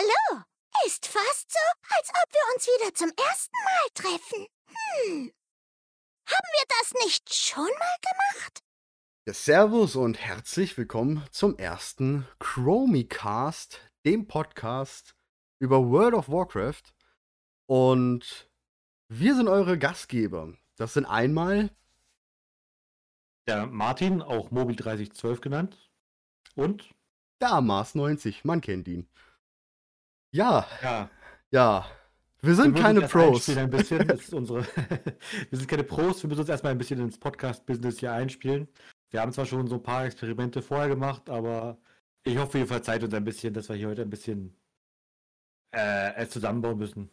Hallo. Ist fast so, als ob wir uns wieder zum ersten Mal treffen. Hm. Haben wir das nicht schon mal gemacht? Ja, servus und herzlich willkommen zum ersten Chromicast, dem Podcast über World of Warcraft. Und wir sind eure Gastgeber. Das sind einmal der Martin, auch Mobil 3012 genannt. Und der Mars 90, man kennt ihn. Ja. Ja. Ja. Wir sind wir keine Pros. Ein bisschen. unsere wir sind keine Pros, wir müssen uns erstmal ein bisschen ins Podcast-Business hier einspielen. Wir haben zwar schon so ein paar Experimente vorher gemacht, aber ich hoffe, ihr verzeiht uns ein bisschen, dass wir hier heute ein bisschen äh, es zusammenbauen müssen.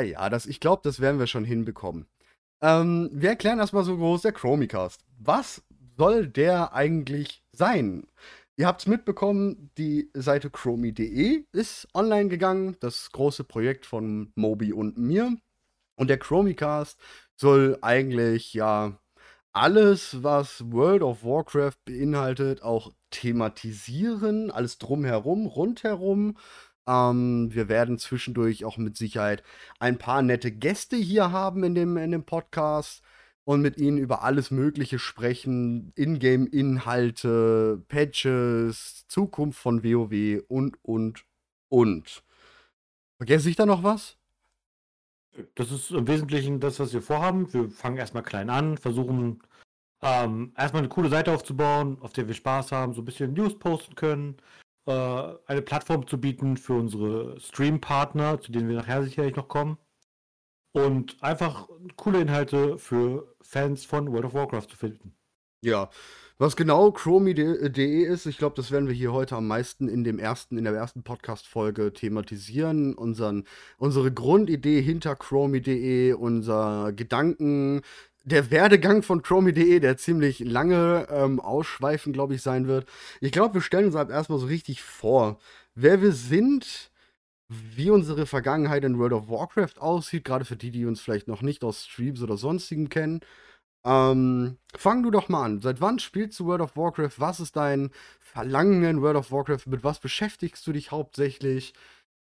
Ja, das, ich glaube, das werden wir schon hinbekommen. Ähm, wir erklären erstmal so groß der Chromicast. Was soll der eigentlich sein? Ihr habt es mitbekommen, die Seite chromi.de ist online gegangen, das große Projekt von Moby und mir. Und der Chromicast soll eigentlich ja alles, was World of Warcraft beinhaltet, auch thematisieren, alles drumherum, rundherum. Ähm, wir werden zwischendurch auch mit Sicherheit ein paar nette Gäste hier haben in dem, in dem Podcast und mit ihnen über alles Mögliche sprechen. Ingame-Inhalte, Patches, Zukunft von WoW und, und, und. Vergesse ich da noch was? Das ist im Wesentlichen das, was wir vorhaben. Wir fangen erstmal klein an, versuchen ähm, erstmal eine coole Seite aufzubauen, auf der wir Spaß haben, so ein bisschen News posten können, äh, eine Plattform zu bieten für unsere Stream-Partner, zu denen wir nachher sicherlich noch kommen und einfach coole Inhalte für Fans von World of Warcraft zu finden. Ja, was genau Chromie.de ist, ich glaube, das werden wir hier heute am meisten in dem ersten, in der ersten Podcast-Folge thematisieren. Unseren, unsere Grundidee hinter Chromie.de, unser Gedanken, der Werdegang von Chromie.de, der ziemlich lange ähm, ausschweifend, glaube ich, sein wird. Ich glaube, wir stellen uns halt erstmal so richtig vor, wer wir sind, wie unsere Vergangenheit in World of Warcraft aussieht, gerade für die, die uns vielleicht noch nicht aus Streams oder sonstigen kennen. Ähm, fang du doch mal an. Seit wann spielst du World of Warcraft? Was ist dein Verlangen in World of Warcraft? Mit was beschäftigst du dich hauptsächlich?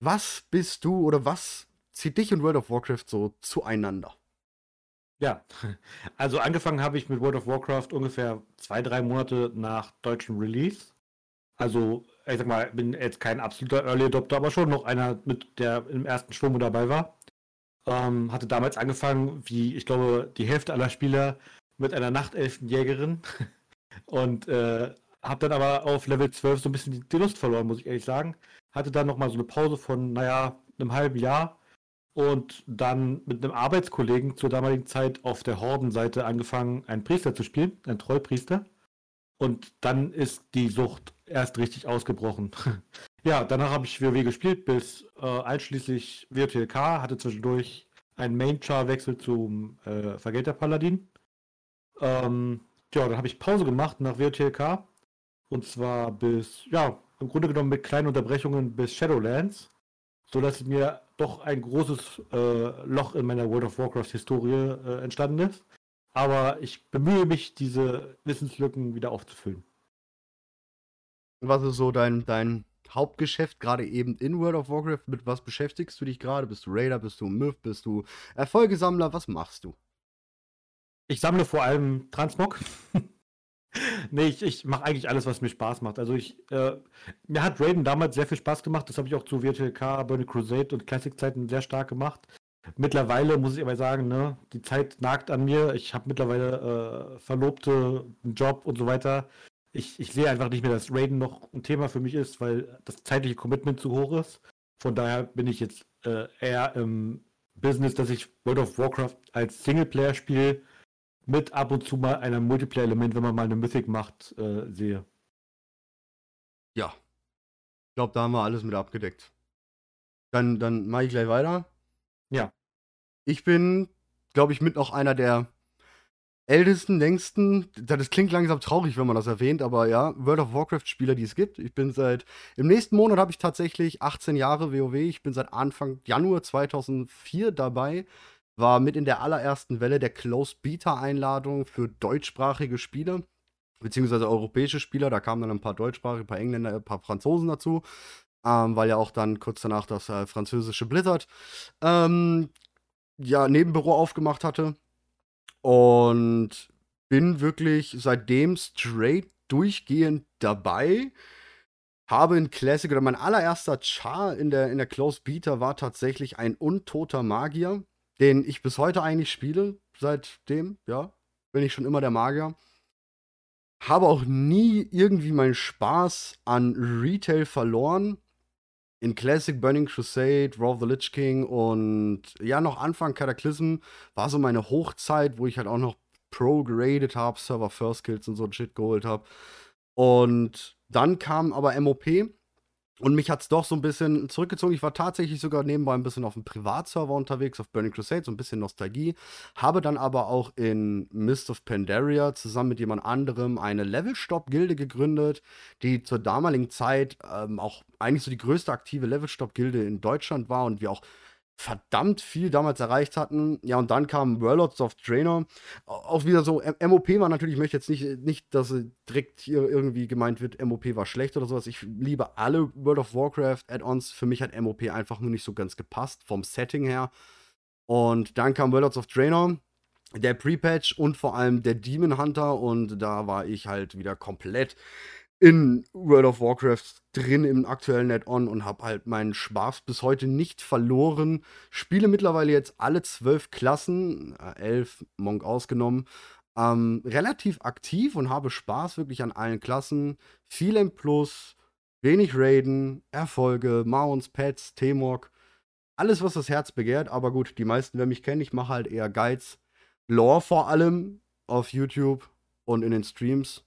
Was bist du oder was zieht dich und World of Warcraft so zueinander? Ja, also angefangen habe ich mit World of Warcraft ungefähr zwei, drei Monate nach deutschem Release. Also ich sag mal, bin jetzt kein absoluter Early Adopter, aber schon noch einer, mit der im ersten Schwung dabei war. Ähm, hatte damals angefangen, wie ich glaube, die Hälfte aller Spieler mit einer Nachtelfenjägerin und äh, habe dann aber auf Level 12 so ein bisschen die, Lust verloren, muss ich ehrlich sagen. Hatte dann nochmal so eine Pause von, naja, einem halben Jahr und dann mit einem Arbeitskollegen zur damaligen Zeit auf der Hordenseite angefangen, einen Priester zu spielen, einen Trollpriester. Und dann ist die Sucht erst richtig ausgebrochen. ja, danach habe ich WoW gespielt bis äh, einschließlich WTLK, hatte zwischendurch einen Main-Char-Wechsel zum äh, Vergelter-Paladin. Ähm, ja, dann habe ich Pause gemacht nach WTLK. Und zwar bis, ja, im Grunde genommen mit kleinen Unterbrechungen bis Shadowlands. So dass mir doch ein großes äh, Loch in meiner World of Warcraft-Historie äh, entstanden ist. Aber ich bemühe mich, diese Wissenslücken wieder aufzufüllen. Was ist so dein, dein Hauptgeschäft, gerade eben in World of Warcraft? Mit was beschäftigst du dich gerade? Bist du Raider, bist du Myth, bist du Erfolgesammler? Was machst du? Ich sammle vor allem Transmog. nee, ich, ich mache eigentlich alles, was mir Spaß macht. Also ich, äh, mir hat Raiden damals sehr viel Spaß gemacht. Das habe ich auch zu WTLK, Burning Crusade und Classic-Zeiten sehr stark gemacht. Mittlerweile muss ich aber sagen, ne, die Zeit nagt an mir. Ich habe mittlerweile äh, Verlobte, einen Job und so weiter. Ich, ich sehe einfach nicht mehr, dass Raiden noch ein Thema für mich ist, weil das zeitliche Commitment zu hoch ist. Von daher bin ich jetzt äh, eher im Business, dass ich World of Warcraft als Singleplayer spiele, mit ab und zu mal einem Multiplayer-Element, wenn man mal eine Mythic macht, äh, sehe. Ja. Ich glaube, da haben wir alles mit abgedeckt. Dann, dann mache ich gleich weiter. Ja. Ich bin, glaube ich, mit noch einer der ältesten, längsten, das klingt langsam traurig, wenn man das erwähnt, aber ja, World of Warcraft-Spieler, die es gibt. Ich bin seit, im nächsten Monat habe ich tatsächlich 18 Jahre WoW. Ich bin seit Anfang Januar 2004 dabei. War mit in der allerersten Welle der Closed Beta-Einladung für deutschsprachige Spieler, beziehungsweise europäische Spieler. Da kamen dann ein paar deutschsprachige, ein paar Engländer, ein paar Franzosen dazu. Ähm, weil ja auch dann kurz danach das äh, französische Blizzard ähm, ja Nebenbüro aufgemacht hatte. Und bin wirklich seitdem straight durchgehend dabei. Habe in Classic oder mein allererster Char in der, in der Close Beta war tatsächlich ein untoter Magier, den ich bis heute eigentlich spiele. Seitdem, ja, bin ich schon immer der Magier. Habe auch nie irgendwie meinen Spaß an Retail verloren. In Classic Burning Crusade, Raw of the Lich King und ja, noch Anfang Cataclysm war so meine Hochzeit, wo ich halt auch noch Pro geradet habe, Server First Kills und so Shit geholt habe. Und dann kam aber MOP und mich hat es doch so ein bisschen zurückgezogen. Ich war tatsächlich sogar nebenbei ein bisschen auf dem Privatserver unterwegs, auf Burning Crusade, so ein bisschen Nostalgie. Habe dann aber auch in Mist of Pandaria zusammen mit jemand anderem eine Levelstop-Gilde gegründet, die zur damaligen Zeit ähm, auch eigentlich so die größte aktive Levelstop-Gilde in Deutschland war und wir auch verdammt viel damals erreicht hatten. Ja, und dann kam Warlords of Draenor. Auch wieder so, MOP war natürlich, ich möchte jetzt nicht, nicht, dass direkt hier irgendwie gemeint wird, MOP war schlecht oder sowas. Ich liebe alle World of Warcraft Add-ons. Für mich hat MOP einfach nur nicht so ganz gepasst, vom Setting her. Und dann kam Warlords of Draenor, der Pre-Patch und vor allem der Demon Hunter. Und da war ich halt wieder komplett in World of Warcraft drin im aktuellen Add-on und habe halt meinen Spaß bis heute nicht verloren. Spiele mittlerweile jetzt alle zwölf Klassen, äh, elf Monk ausgenommen, ähm, relativ aktiv und habe Spaß wirklich an allen Klassen. Viel im Plus, wenig Raiden, Erfolge, Mounts, Pets, T-Mog. Alles, was das Herz begehrt, aber gut, die meisten, wer mich kennt, ich mache halt eher Guides. Lore vor allem auf YouTube und in den Streams.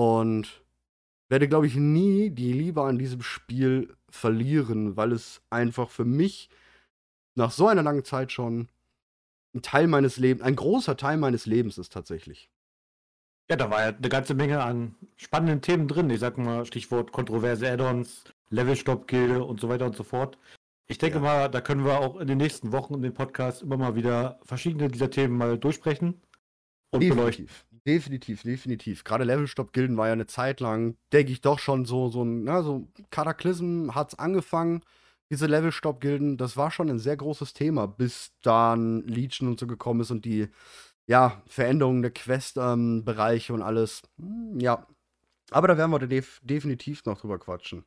Und werde, glaube ich, nie die Liebe an diesem Spiel verlieren, weil es einfach für mich nach so einer langen Zeit schon ein Teil meines Lebens, ein großer Teil meines Lebens ist tatsächlich. Ja, da war ja eine ganze Menge an spannenden Themen drin. Ich sag mal, Stichwort kontroverse Add-ons, Levelstop-Gilde und so weiter und so fort. Ich denke ja. mal, da können wir auch in den nächsten Wochen in den Podcast immer mal wieder verschiedene dieser Themen mal durchsprechen und Definitiv. beleuchten. Definitiv, definitiv. Gerade Levelstop-Gilden war ja eine Zeit lang, denke ich, doch schon so, so ein, na, so Cataclysm hat's angefangen, diese Levelstop-Gilden, das war schon ein sehr großes Thema, bis dann Legion und so gekommen ist und die, ja, Veränderungen der Quest-Bereiche ähm, und alles. Hm, ja. Aber da werden wir def definitiv noch drüber quatschen.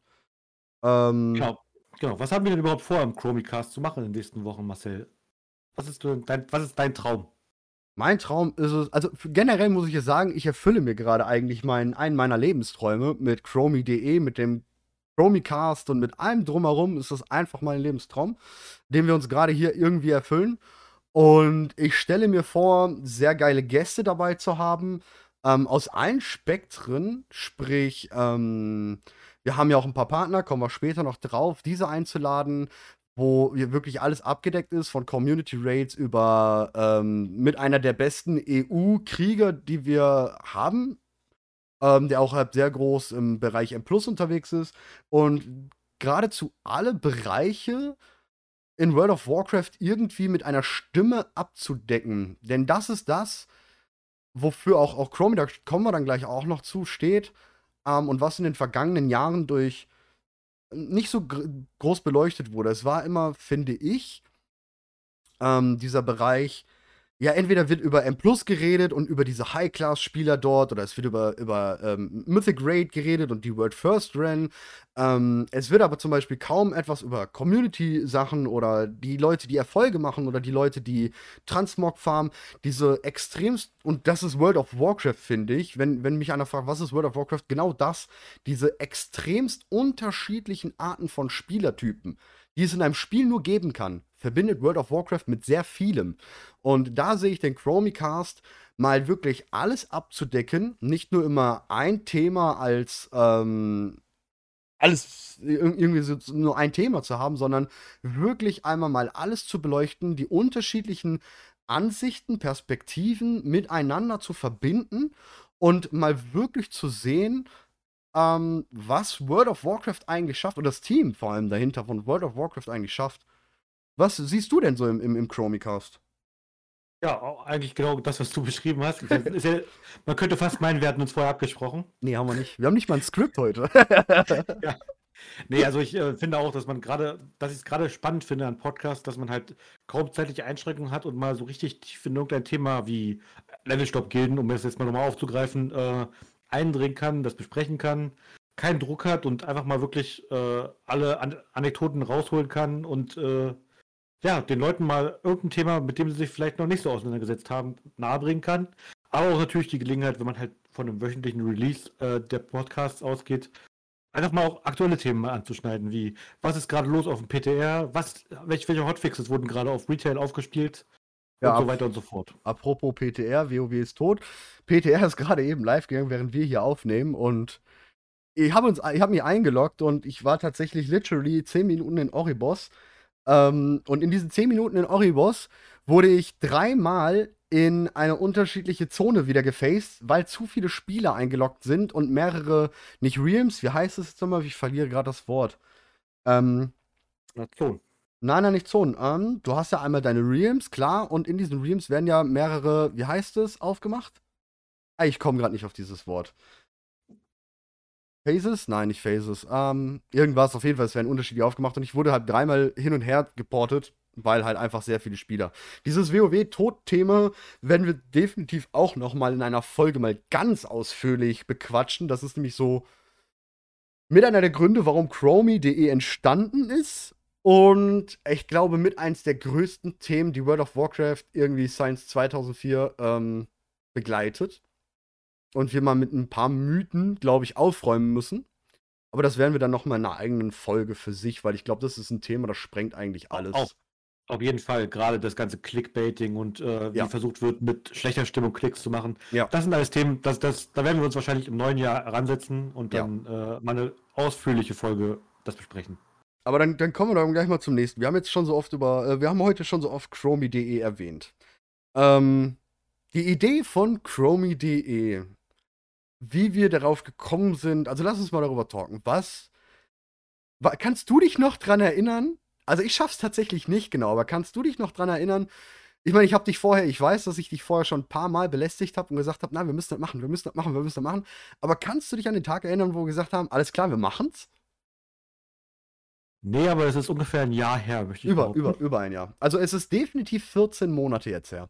Ähm, genau. genau. Was haben wir denn überhaupt vor, im Chromicast zu machen in den nächsten Wochen, Marcel? Was ist, dein, was ist dein Traum? Mein Traum ist es, also generell muss ich jetzt sagen, ich erfülle mir gerade eigentlich meinen, einen meiner Lebensträume mit Chromie.de, mit dem Chromicast und mit allem drumherum ist das einfach mein Lebenstraum, den wir uns gerade hier irgendwie erfüllen. Und ich stelle mir vor, sehr geile Gäste dabei zu haben, ähm, aus allen Spektren, sprich, ähm, wir haben ja auch ein paar Partner, kommen wir später noch drauf, diese einzuladen, wo wirklich alles abgedeckt ist, von Community Raids über ähm, mit einer der besten EU-Krieger, die wir haben, ähm, der auch halt sehr groß im Bereich M Plus unterwegs ist und geradezu alle Bereiche in World of Warcraft irgendwie mit einer Stimme abzudecken. Denn das ist das, wofür auch, auch Chrome, da kommen wir dann gleich auch noch zu, steht ähm, und was in den vergangenen Jahren durch nicht so groß beleuchtet wurde. Es war immer, finde ich, ähm, dieser Bereich ja, entweder wird über M Plus geredet und über diese High-Class-Spieler dort, oder es wird über, über ähm, Mythic Raid geredet und die World First Ren. Ähm, es wird aber zum Beispiel kaum etwas über Community-Sachen oder die Leute, die Erfolge machen oder die Leute, die Transmog farmen. Diese extremst, und das ist World of Warcraft, finde ich, wenn, wenn mich einer fragt, was ist World of Warcraft, genau das, diese extremst unterschiedlichen Arten von Spielertypen, die es in einem Spiel nur geben kann verbindet World of Warcraft mit sehr vielem. Und da sehe ich den Chromicast mal wirklich alles abzudecken, nicht nur immer ein Thema als ähm, alles irgendwie so, nur ein Thema zu haben, sondern wirklich einmal mal alles zu beleuchten, die unterschiedlichen Ansichten, Perspektiven miteinander zu verbinden und mal wirklich zu sehen, ähm, was World of Warcraft eigentlich schafft und das Team vor allem dahinter von World of Warcraft eigentlich schafft. Was siehst du denn so im, im, im Chromicast? Ja, eigentlich genau das, was du beschrieben hast. Ja, man könnte fast meinen, wir hatten uns vorher abgesprochen. Nee, haben wir nicht. Wir haben nicht mal ein Skript heute. ja. Nee, also ich äh, finde auch, dass man gerade, dass ich es gerade spannend finde an Podcasts, dass man halt kaum zeitliche Einschränkungen hat und mal so richtig tief in irgendein Thema wie Levelstop-Gilden, um das jetzt mal nochmal aufzugreifen, äh, eindringen kann, das besprechen kann, keinen Druck hat und einfach mal wirklich äh, alle An Anekdoten rausholen kann und äh, ja, den Leuten mal irgendein Thema, mit dem sie sich vielleicht noch nicht so auseinandergesetzt haben, nahebringen kann. Aber auch natürlich die Gelegenheit, wenn man halt von einem wöchentlichen Release äh, der Podcasts ausgeht, einfach mal auch aktuelle Themen mal anzuschneiden, wie was ist gerade los auf dem PTR, was, welche, welche Hotfixes wurden gerade auf Retail aufgespielt Ja, und so weiter und so fort. Apropos PTR, WoW ist tot. PTR ist gerade eben live gegangen, während wir hier aufnehmen und ich habe habe mich eingeloggt und ich war tatsächlich literally 10 Minuten in Oribos. Ähm, und in diesen 10 Minuten in Oribos wurde ich dreimal in eine unterschiedliche Zone wieder gefaced, weil zu viele Spieler eingeloggt sind und mehrere, nicht Realms, wie heißt es jetzt nochmal? Ich verliere gerade das Wort. Ähm, Nation. Nein, nein, nicht Zonen. Ähm, du hast ja einmal deine Realms, klar, und in diesen Realms werden ja mehrere, wie heißt es, aufgemacht? Ah, ich komme gerade nicht auf dieses Wort. Phases? Nein, nicht Phases. Ähm, irgendwas, auf jeden Fall, es werden unterschiedlich aufgemacht und ich wurde halt dreimal hin und her geportet, weil halt einfach sehr viele Spieler. Dieses WoW-Tod-Thema werden wir definitiv auch noch mal in einer Folge mal ganz ausführlich bequatschen. Das ist nämlich so mit einer der Gründe, warum Chromie.de entstanden ist. Und ich glaube, mit eins der größten Themen, die World of Warcraft irgendwie Science 2004 ähm, begleitet. Und wir mal mit ein paar Mythen, glaube ich, aufräumen müssen. Aber das werden wir dann noch mal in einer eigenen Folge für sich, weil ich glaube, das ist ein Thema, das sprengt eigentlich alles. Auf, auf jeden Fall, gerade das ganze Clickbaiting und äh, wie Ja. versucht wird, mit schlechter Stimmung Klicks zu machen. Ja. Das sind alles Themen, das, das, da werden wir uns wahrscheinlich im neuen Jahr ransetzen und Ja. dann äh, mal eine ausführliche Folge das besprechen. Aber dann, dann kommen wir doch gleich mal zum nächsten. Wir haben jetzt schon so oft über, äh, wir haben heute schon so oft Chromie.de erwähnt. Ähm, die Idee von Chromie.de, wie wir darauf gekommen sind, also lass uns mal darüber talken. Was, wa, kannst du dich noch dran erinnern? Also ich schaff's tatsächlich nicht genau, aber kannst du dich noch dran erinnern? Ich meine, ich habe dich vorher, ich weiß, dass ich dich vorher schon ein paar Mal belästigt habe und gesagt habe, na, wir müssen das machen, wir müssen das machen, wir müssen das machen. Aber kannst du dich an den Tag erinnern, wo wir gesagt haben, alles klar, wir machen's? Nee, aber es ist ungefähr ein Jahr her, möchte ich Über, behaupten. über, über ein Jahr. Also es ist definitiv 14 Monate jetzt her.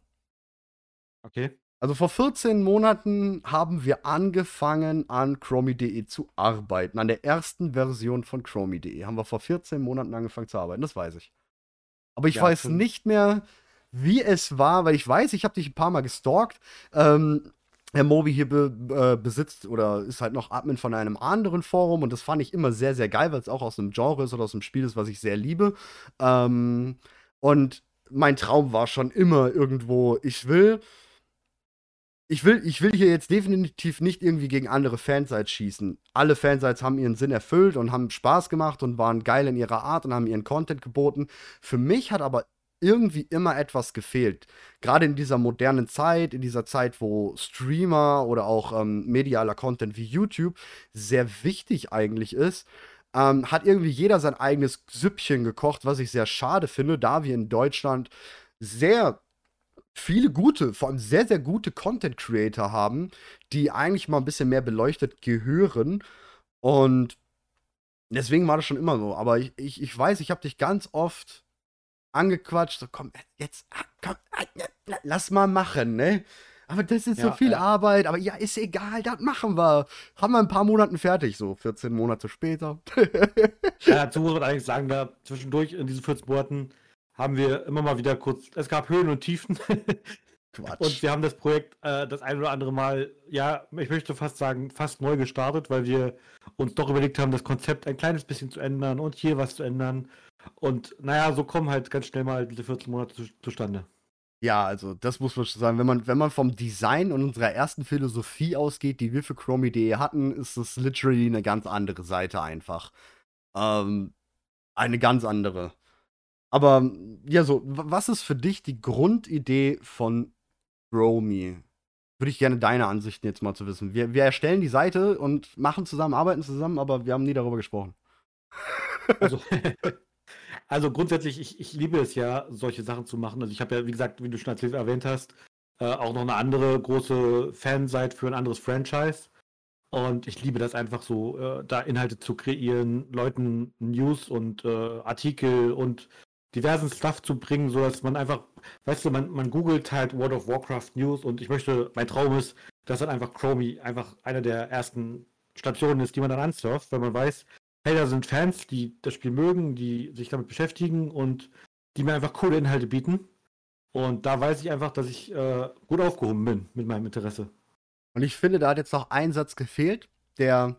Okay. Also vor 14 Monaten haben wir angefangen, an Chromie.de zu arbeiten. An der ersten Version von Chromie.de haben wir vor 14 Monaten angefangen zu arbeiten, das weiß ich. Aber ich Ja, weiß schon. nicht mehr, wie es war, weil ich weiß, ich habe dich ein paar Mal gestalkt. Ähm, Herr Moby hier be äh, besitzt oder ist halt noch Admin von einem anderen Forum und das fand ich immer sehr, sehr geil, weil es auch aus einem Genre ist oder aus einem Spiel ist, was ich sehr liebe. Ähm, und mein Traum war schon immer irgendwo, ich will, ich will, ich will hier jetzt definitiv nicht irgendwie gegen andere Fansites schießen. Alle Fansites haben ihren Sinn erfüllt und haben Spaß gemacht und waren geil in ihrer Art und haben ihren Content geboten. Für mich hat aber irgendwie immer etwas gefehlt. Gerade in dieser modernen Zeit, in dieser Zeit, wo Streamer oder auch ähm, medialer Content wie YouTube sehr wichtig eigentlich ist, ähm, hat irgendwie jeder sein eigenes Süppchen gekocht, was ich sehr schade finde, da wir in Deutschland sehr viele gute, vor allem sehr, sehr gute Content Creator haben, die eigentlich mal ein bisschen mehr beleuchtet gehören. Und deswegen war das schon immer so. Aber ich, ich, ich weiß, ich habe dich ganz oft angequatscht, so komm, jetzt, ah, komm, ah, lass mal machen, ne? Aber das ist so Ja, viel ja. Arbeit, aber ja, ist egal, das machen wir. Haben wir in ein paar Monaten fertig, so 14 Monate später. Ja, dazu muss man eigentlich sagen, da zwischendurch in diesen 14 Monaten haben wir immer mal wieder kurz, es gab Höhen und Tiefen. Quatsch. Und wir haben das Projekt äh, das ein oder andere Mal, ja, ich möchte fast sagen, fast neu gestartet, weil wir uns doch überlegt haben, das Konzept ein kleines bisschen zu ändern und hier was zu ändern. Und naja, so kommen halt ganz schnell mal diese 14 Monate zu, zustande. Ja, also das muss man schon sagen. Wenn man, wenn man vom Design und unserer ersten Philosophie ausgeht, die wir für Chromie.de hatten, ist es literally eine ganz andere Seite einfach. Ähm, eine ganz andere. Aber ja, so, was ist für dich die Grundidee von Chromie? Würde ich gerne deine Ansichten jetzt mal zu wissen. Wir, wir erstellen die Seite und machen zusammen, arbeiten zusammen, aber wir haben nie darüber gesprochen. Also, also grundsätzlich, ich, ich liebe es ja, solche Sachen zu machen. Also ich habe ja, wie gesagt, wie du schon erwähnt hast, äh, auch noch eine andere große Fanseite für ein anderes Franchise. Und ich liebe das einfach so, äh, da Inhalte zu kreieren, Leuten News und äh, Artikel und diversen Stuff zu bringen, sodass man einfach, weißt du, man, man googelt halt World of Warcraft News und ich möchte, mein Traum ist, dass dann einfach Chromie einfach einer der ersten Stationen ist, die man dann ansurft, weil man weiß, hey, da sind Fans, die das Spiel mögen, die sich damit beschäftigen und die mir einfach coole Inhalte bieten. Und da weiß ich einfach, dass ich äh, gut aufgehoben bin mit meinem Interesse. Und ich finde, da hat jetzt noch ein Satz gefehlt, der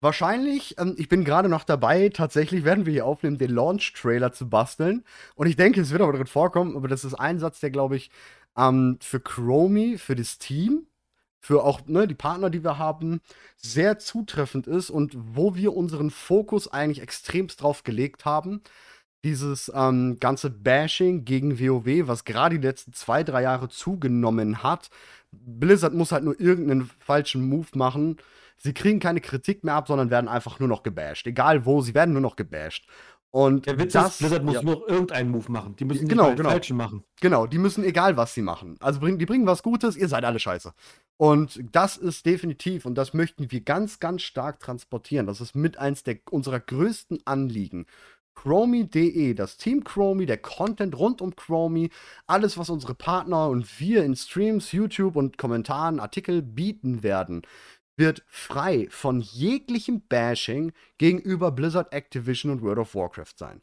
wahrscheinlich, ähm, ich bin gerade noch dabei, tatsächlich werden wir hier aufnehmen, den Launch-Trailer zu basteln. Und ich denke, es wird aber drin vorkommen, aber das ist ein Satz, der, glaube ich, ähm, für Chromie, für das Team, für auch ne, die Partner, die wir haben, sehr zutreffend ist und wo wir unseren Fokus eigentlich extremst drauf gelegt haben dieses ähm, ganze Bashing gegen WoW, was gerade die letzten zwei, drei Jahre zugenommen hat. Blizzard muss halt nur irgendeinen falschen Move machen. Sie kriegen keine Kritik mehr ab, sondern werden einfach nur noch gebasht. Egal wo, sie werden nur noch gebasht. Und Der Witz das, ist, Blizzard muss ja. nur irgendeinen Move machen. Die müssen genau, genau. falschen machen. Genau, die müssen egal, was sie machen. Also bring, die bringen was Gutes, ihr seid alle scheiße. Und das ist definitiv, und das möchten wir ganz, ganz stark transportieren. Das ist mit eins der, unserer größten Anliegen Chromie.de, das Team Chromie, der Content rund um Chromie, alles, was unsere Partner und wir in Streams, YouTube und Kommentaren, Artikel bieten werden, wird frei von jeglichem Bashing gegenüber Blizzard, Activision und World of Warcraft sein.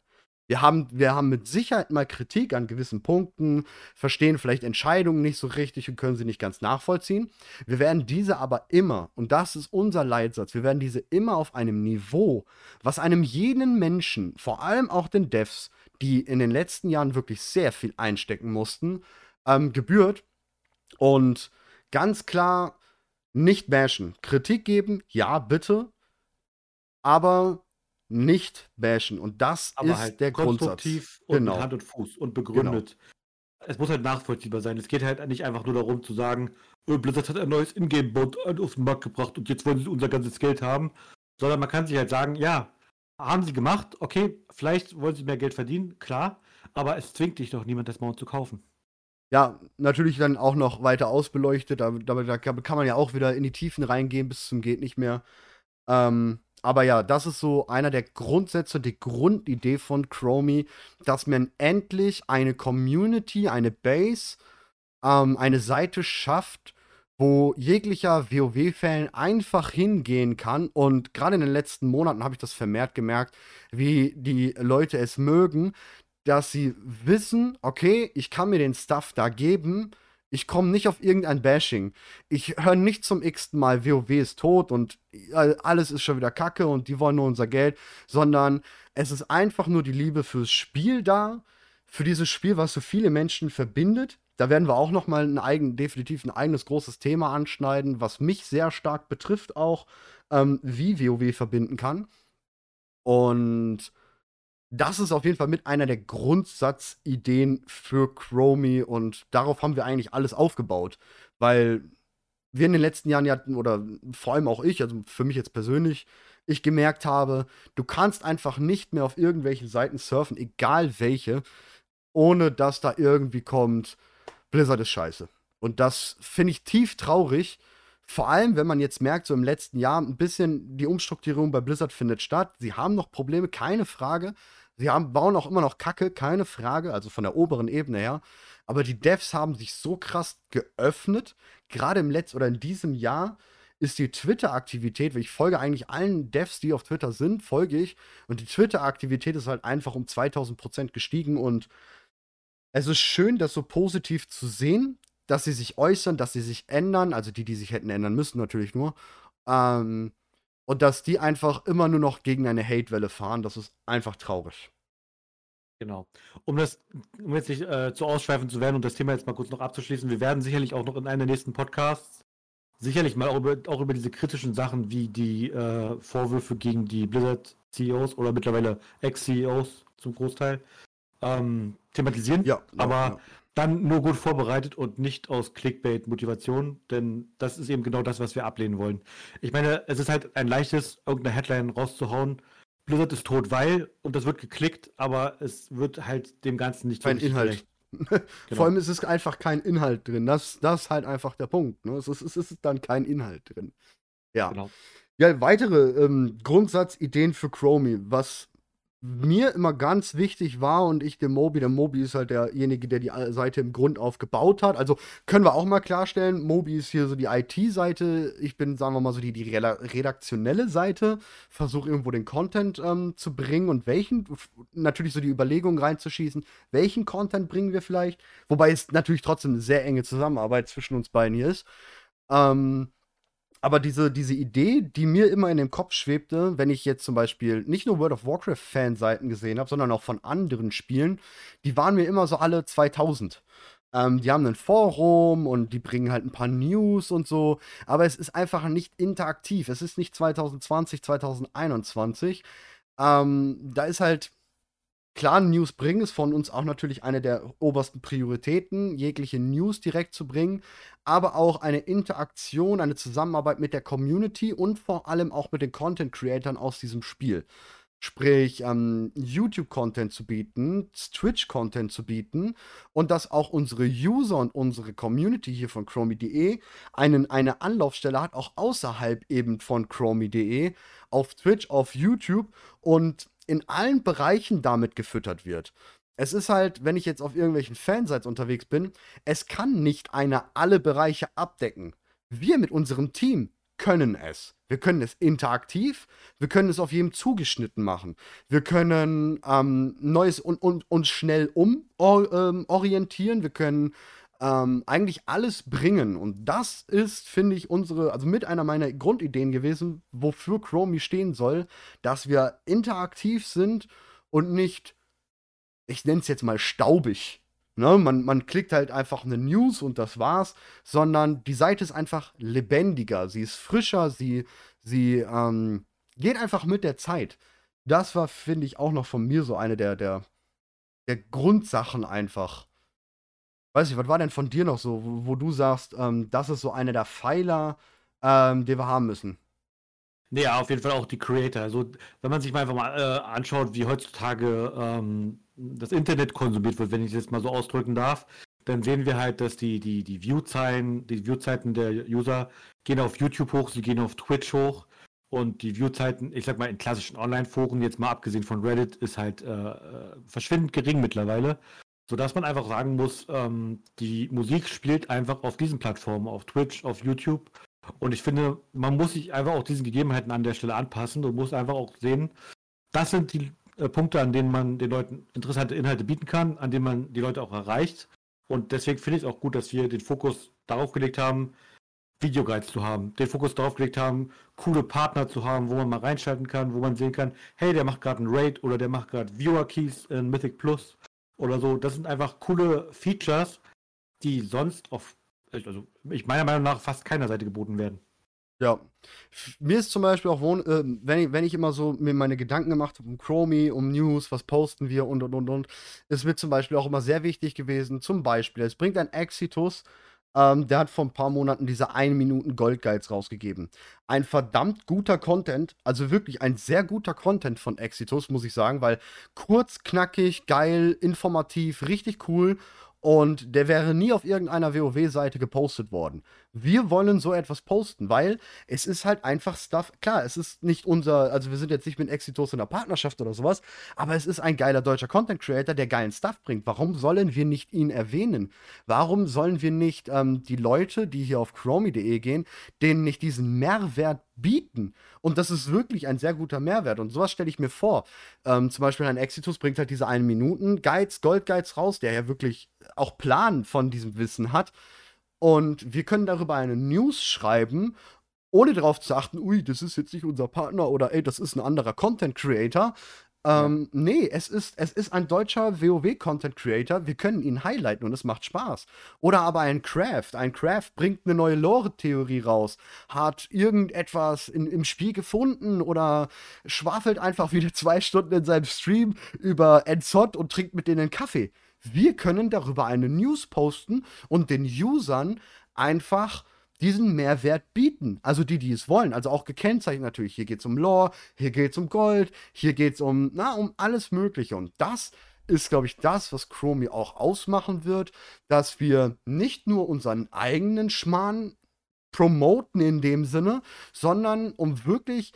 Wir haben, wir haben mit Sicherheit mal Kritik an gewissen Punkten, verstehen vielleicht Entscheidungen nicht so richtig und können sie nicht ganz nachvollziehen. Wir werden diese aber immer, und das ist unser Leitsatz, wir werden diese immer auf einem Niveau, was einem jeden Menschen, vor allem auch den Devs, die in den letzten Jahren wirklich sehr viel einstecken mussten, ähm, gebührt. Und ganz klar nicht bashen. Kritik geben, ja, bitte. Aber nicht bashen. Und das Aber ist halt der konstruktiv Grundsatz. und Genau. mit Hand und Fuß und begründet. Es muss halt nachvollziehbar sein. Es geht halt nicht einfach nur darum zu sagen, "Äh, Blizzard hat ein neues Ingame-Bot auf den Markt gebracht und jetzt wollen sie unser ganzes Geld haben. Sondern man kann sich halt sagen, ja, haben sie gemacht, okay, vielleicht wollen sie mehr Geld verdienen, klar, aber es zwingt dich doch niemand, das Mount zu kaufen. Ja, natürlich dann auch noch weiter ausbeleuchtet. Da, da, da kann man ja auch wieder in die Tiefen reingehen bis zum geht nicht mehr. Ähm, aber ja, das ist so einer der Grundsätze, die Grundidee von Chromie, dass man endlich eine Community, eine Base, ähm, eine Seite schafft, wo jeglicher WoW-Fan einfach hingehen kann. Und gerade in den letzten Monaten habe ich das vermehrt gemerkt, wie die Leute es mögen, dass sie wissen, okay, ich kann mir den Stuff da geben. Ich komme nicht auf irgendein Bashing. Ich höre nicht zum x-ten Mal, WoW ist tot und äh, alles ist schon wieder Kacke und die wollen nur unser Geld, sondern es ist einfach nur die Liebe fürs Spiel da, für dieses Spiel, was so viele Menschen verbindet. Da werden wir auch noch mal ein eigen, definitiv ein eigenes großes Thema anschneiden, was mich sehr stark betrifft auch, ähm, wie WoW verbinden kann. Und das ist auf jeden Fall mit einer der Grundsatzideen für Chromie und darauf haben wir eigentlich alles aufgebaut, weil wir in den letzten Jahren ja, oder vor allem auch ich, also für mich jetzt persönlich, ich gemerkt habe, du kannst einfach nicht mehr auf irgendwelchen Seiten surfen, egal welche, ohne dass da irgendwie kommt, Blizzard ist scheiße. Und das finde ich tief traurig, vor allem, wenn man jetzt merkt, so im letzten Jahr ein bisschen die Umstrukturierung bei Blizzard findet statt. Sie haben noch Probleme, keine Frage. Sie haben, bauen auch immer noch Kacke, keine Frage, also von der oberen Ebene her. Aber die Devs haben sich so krass geöffnet. Gerade im letzten oder in diesem Jahr ist die Twitter-Aktivität, weil ich folge eigentlich allen Devs, die auf Twitter sind, folge ich. Und die Twitter-Aktivität ist halt einfach um 2000 Prozent gestiegen. Und es ist schön, das so positiv zu sehen, dass sie sich äußern, dass sie sich ändern. Also die, die sich hätten ändern müssen, natürlich nur. Ähm, und dass die einfach immer nur noch gegen eine Hate-Welle fahren, das ist einfach traurig. Genau. Um das, um jetzt nicht äh, zu ausschweifend zu werden und das Thema jetzt mal kurz noch abzuschließen, wir werden sicherlich auch noch in einem der nächsten Podcasts sicherlich mal auch über, auch über diese kritischen Sachen wie die äh, Vorwürfe gegen die Blizzard-CEOs oder mittlerweile Ex-CEOs zum Großteil ähm, thematisieren. Ja, aber ja. dann nur gut vorbereitet und nicht aus Clickbait-Motivation, denn das ist eben genau das, was wir ablehnen wollen. Ich meine, es ist halt ein leichtes, irgendeine Headline rauszuhauen. Blizzard ist tot, weil, und das wird geklickt, aber es wird halt dem Ganzen nicht Kein Inhalt. gerecht. Genau. Vor allem ist es einfach kein Inhalt drin. Das, das ist halt einfach der Punkt. Ne? Es, ist, es ist dann kein Inhalt drin. Ja. Genau. Ja, weitere ähm, Grundsatzideen für Chromie, was mir immer ganz wichtig war und ich dem Mobi, der Mobi ist halt derjenige, der die Seite im Grund aufgebaut hat. Also können wir auch mal klarstellen, Mobi ist hier so die IT-Seite, ich bin, sagen wir mal so, die, die redaktionelle Seite, versuche irgendwo den Content ähm, zu bringen und welchen, natürlich so die Überlegung reinzuschießen, welchen Content bringen wir vielleicht, wobei es natürlich trotzdem eine sehr enge Zusammenarbeit zwischen uns beiden hier ist. Ähm, aber diese, diese Idee, die mir immer in dem Kopf schwebte, wenn ich jetzt zum Beispiel nicht nur World of Warcraft-Fanseiten gesehen habe, sondern auch von anderen Spielen, die waren mir immer so alle 2000. Ähm, die haben ein Forum und die bringen halt ein paar News und so, aber es ist einfach nicht interaktiv. Es ist nicht 2020, 2021. Ähm, da ist halt Klar, News bringen ist von uns auch natürlich eine der obersten Prioritäten, jegliche News direkt zu bringen, aber auch eine Interaktion, eine Zusammenarbeit mit der Community und vor allem auch mit den Content Creatern aus diesem Spiel. Sprich, ähm, YouTube-Content zu bieten, Twitch-Content zu bieten und dass auch unsere User und unsere Community hier von Chromie.de einen, eine Anlaufstelle hat, auch außerhalb eben von Chromie.de, auf Twitch, auf YouTube und in allen Bereichen damit gefüttert wird. Es ist halt, wenn ich jetzt auf irgendwelchen Fansites unterwegs bin, es kann nicht einer alle Bereiche abdecken. Wir mit unserem Team können es. Wir können es interaktiv, wir können es auf jedem zugeschnitten machen. Wir können ähm, Neues und, und uns schnell umorientieren. Ähm, wir können ähm, eigentlich alles bringen. Und das ist, finde ich, unsere, also mit einer meiner Grundideen gewesen, wofür Chromie stehen soll, dass wir interaktiv sind und nicht, ich nenne es jetzt mal staubig. Ne? Man, man klickt halt einfach eine News und das war's, sondern die Seite ist einfach lebendiger, sie ist frischer, sie, sie ähm, geht einfach mit der Zeit. Das war, finde ich, auch noch von mir so eine der, der, der Grundsachen einfach weiß ich, was war denn von dir noch so, wo, wo du sagst, ähm, das ist so einer der Pfeiler, ähm, den wir haben müssen? Nee, auf jeden Fall auch die Creator. Also, wenn man sich mal einfach mal äh, anschaut, wie heutzutage ähm, das Internet konsumiert wird, wenn ich das mal so ausdrücken darf, dann sehen wir halt, dass die, die, die Viewzeiten, die Viewzeiten der User gehen auf YouTube hoch, sie gehen auf Twitch hoch und die Viewzeiten, ich sag mal, in klassischen Online-Foren, jetzt mal abgesehen von Reddit, ist halt äh, äh verschwindend gering mittlerweile sodass man einfach sagen muss, ähm, die Musik spielt einfach auf diesen Plattformen, auf Twitch, auf YouTube. Und ich finde, man muss sich einfach auch diesen Gegebenheiten an der Stelle anpassen und muss einfach auch sehen, das sind die äh, Punkte, an denen man den Leuten interessante Inhalte bieten kann, an denen man die Leute auch erreicht. Und deswegen finde ich es auch gut, dass wir den Fokus darauf gelegt haben, Videoguides zu haben, den Fokus darauf gelegt haben, coole Partner zu haben, wo man mal reinschalten kann, wo man sehen kann, hey, der macht gerade einen Raid oder der macht gerade Viewer Keys in Mythic Plus oder so. Das sind einfach coole Features, die sonst auf, also ich meiner Meinung nach fast keiner Seite geboten werden. Ja. Mir ist zum Beispiel auch, äh, wenn, ich, wenn ich immer so mir meine Gedanken gemacht habe um Chromie, um News, was posten wir und und und und, ist mir zum Beispiel auch immer sehr wichtig gewesen. Zum Beispiel, es bringt ein Exitus, ähm, der hat vor ein paar Monaten diese 1 Minuten Gold Guides rausgegeben. Ein verdammt guter Content, also wirklich ein sehr guter Content von Exitus, muss ich sagen, weil kurz, knackig, geil, informativ, richtig cool und der wäre nie auf irgendeiner WoW-Seite gepostet worden. Wir wollen so etwas posten, weil es ist halt einfach Stuff. Klar, es ist nicht unser, also wir sind jetzt nicht mit Exitos in der Partnerschaft oder sowas, aber es ist ein geiler deutscher Content Creator, der geilen Stuff bringt. Warum sollen wir nicht ihn erwähnen? Warum sollen wir nicht ähm, die Leute, die hier auf chromie.de gehen, denen nicht diesen Mehrwert bieten? Und das ist wirklich ein sehr guter Mehrwert. Und sowas stelle ich mir vor. Ähm, zum Beispiel ein Exitus bringt halt diese 1 Minuten Guides, Gold Guides raus, der ja wirklich auch Plan von diesem Wissen hat. Und wir können darüber eine News schreiben, ohne darauf zu achten, ui, das ist jetzt nicht unser Partner oder ey, das ist ein anderer Content Creator. Ähm, ja. Nee, es ist, es ist ein deutscher WoW-Content Creator. Wir können ihn highlighten und es macht Spaß. Oder aber ein Craft. Ein Craft bringt eine neue Lore-Theorie raus, hat irgendetwas in, im Spiel gefunden oder schwafelt einfach wieder zwei Stunden in seinem Stream über Enzot und trinkt mit denen einen Kaffee. Wir können darüber eine News posten und den Usern einfach diesen Mehrwert bieten. Also die, die es wollen. Also auch gekennzeichnet natürlich. Hier geht es um Lore, hier geht es um Gold, hier geht es um, na, um alles Mögliche. Und das ist, glaube ich, das, was Chromie auch ausmachen wird, dass wir nicht nur unseren eigenen Schmarrn promoten in dem Sinne, sondern um wirklich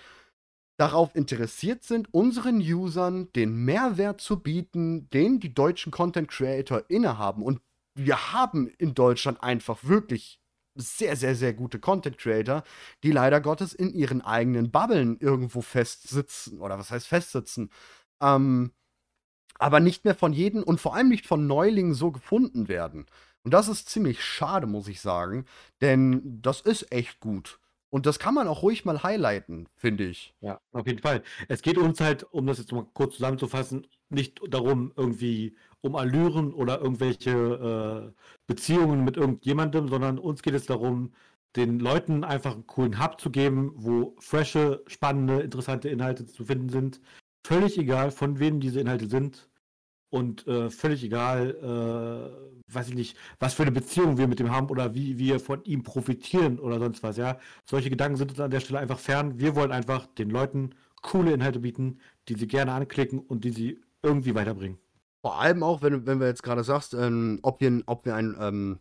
darauf interessiert sind, unseren Usern den Mehrwert zu bieten, den die deutschen Content Creator innehaben. Und wir haben in Deutschland einfach wirklich sehr, sehr, sehr gute Content Creator, die leider Gottes in ihren eigenen Bubblen irgendwo festsitzen. Oder was heißt festsitzen? Ähm, aber nicht mehr von jedem und vor allem nicht von Neulingen so gefunden werden. Und das ist ziemlich schade, muss ich sagen, denn das ist echt gut. Und das kann man auch ruhig mal highlighten, finde ich. Ja, auf jeden Fall. Es geht uns halt, um das jetzt mal kurz zusammenzufassen, nicht darum, irgendwie um Allüren oder irgendwelche äh, Beziehungen mit irgendjemandem, sondern uns geht es darum, den Leuten einfach einen coolen Hub zu geben, wo frische, spannende, interessante Inhalte zu finden sind. Völlig egal, von wem diese Inhalte sind. Und äh, völlig egal, äh, weiß ich nicht, was für eine Beziehung wir mit ihm haben oder wie wir von ihm profitieren oder sonst was, ja. Solche Gedanken sind uns an der Stelle einfach fern. Wir wollen einfach den Leuten coole Inhalte bieten, die sie gerne anklicken und die sie irgendwie weiterbringen. Vor allem auch, wenn, wenn wir jetzt gerade sagst, ähm, ob wir, ob wir ein ähm,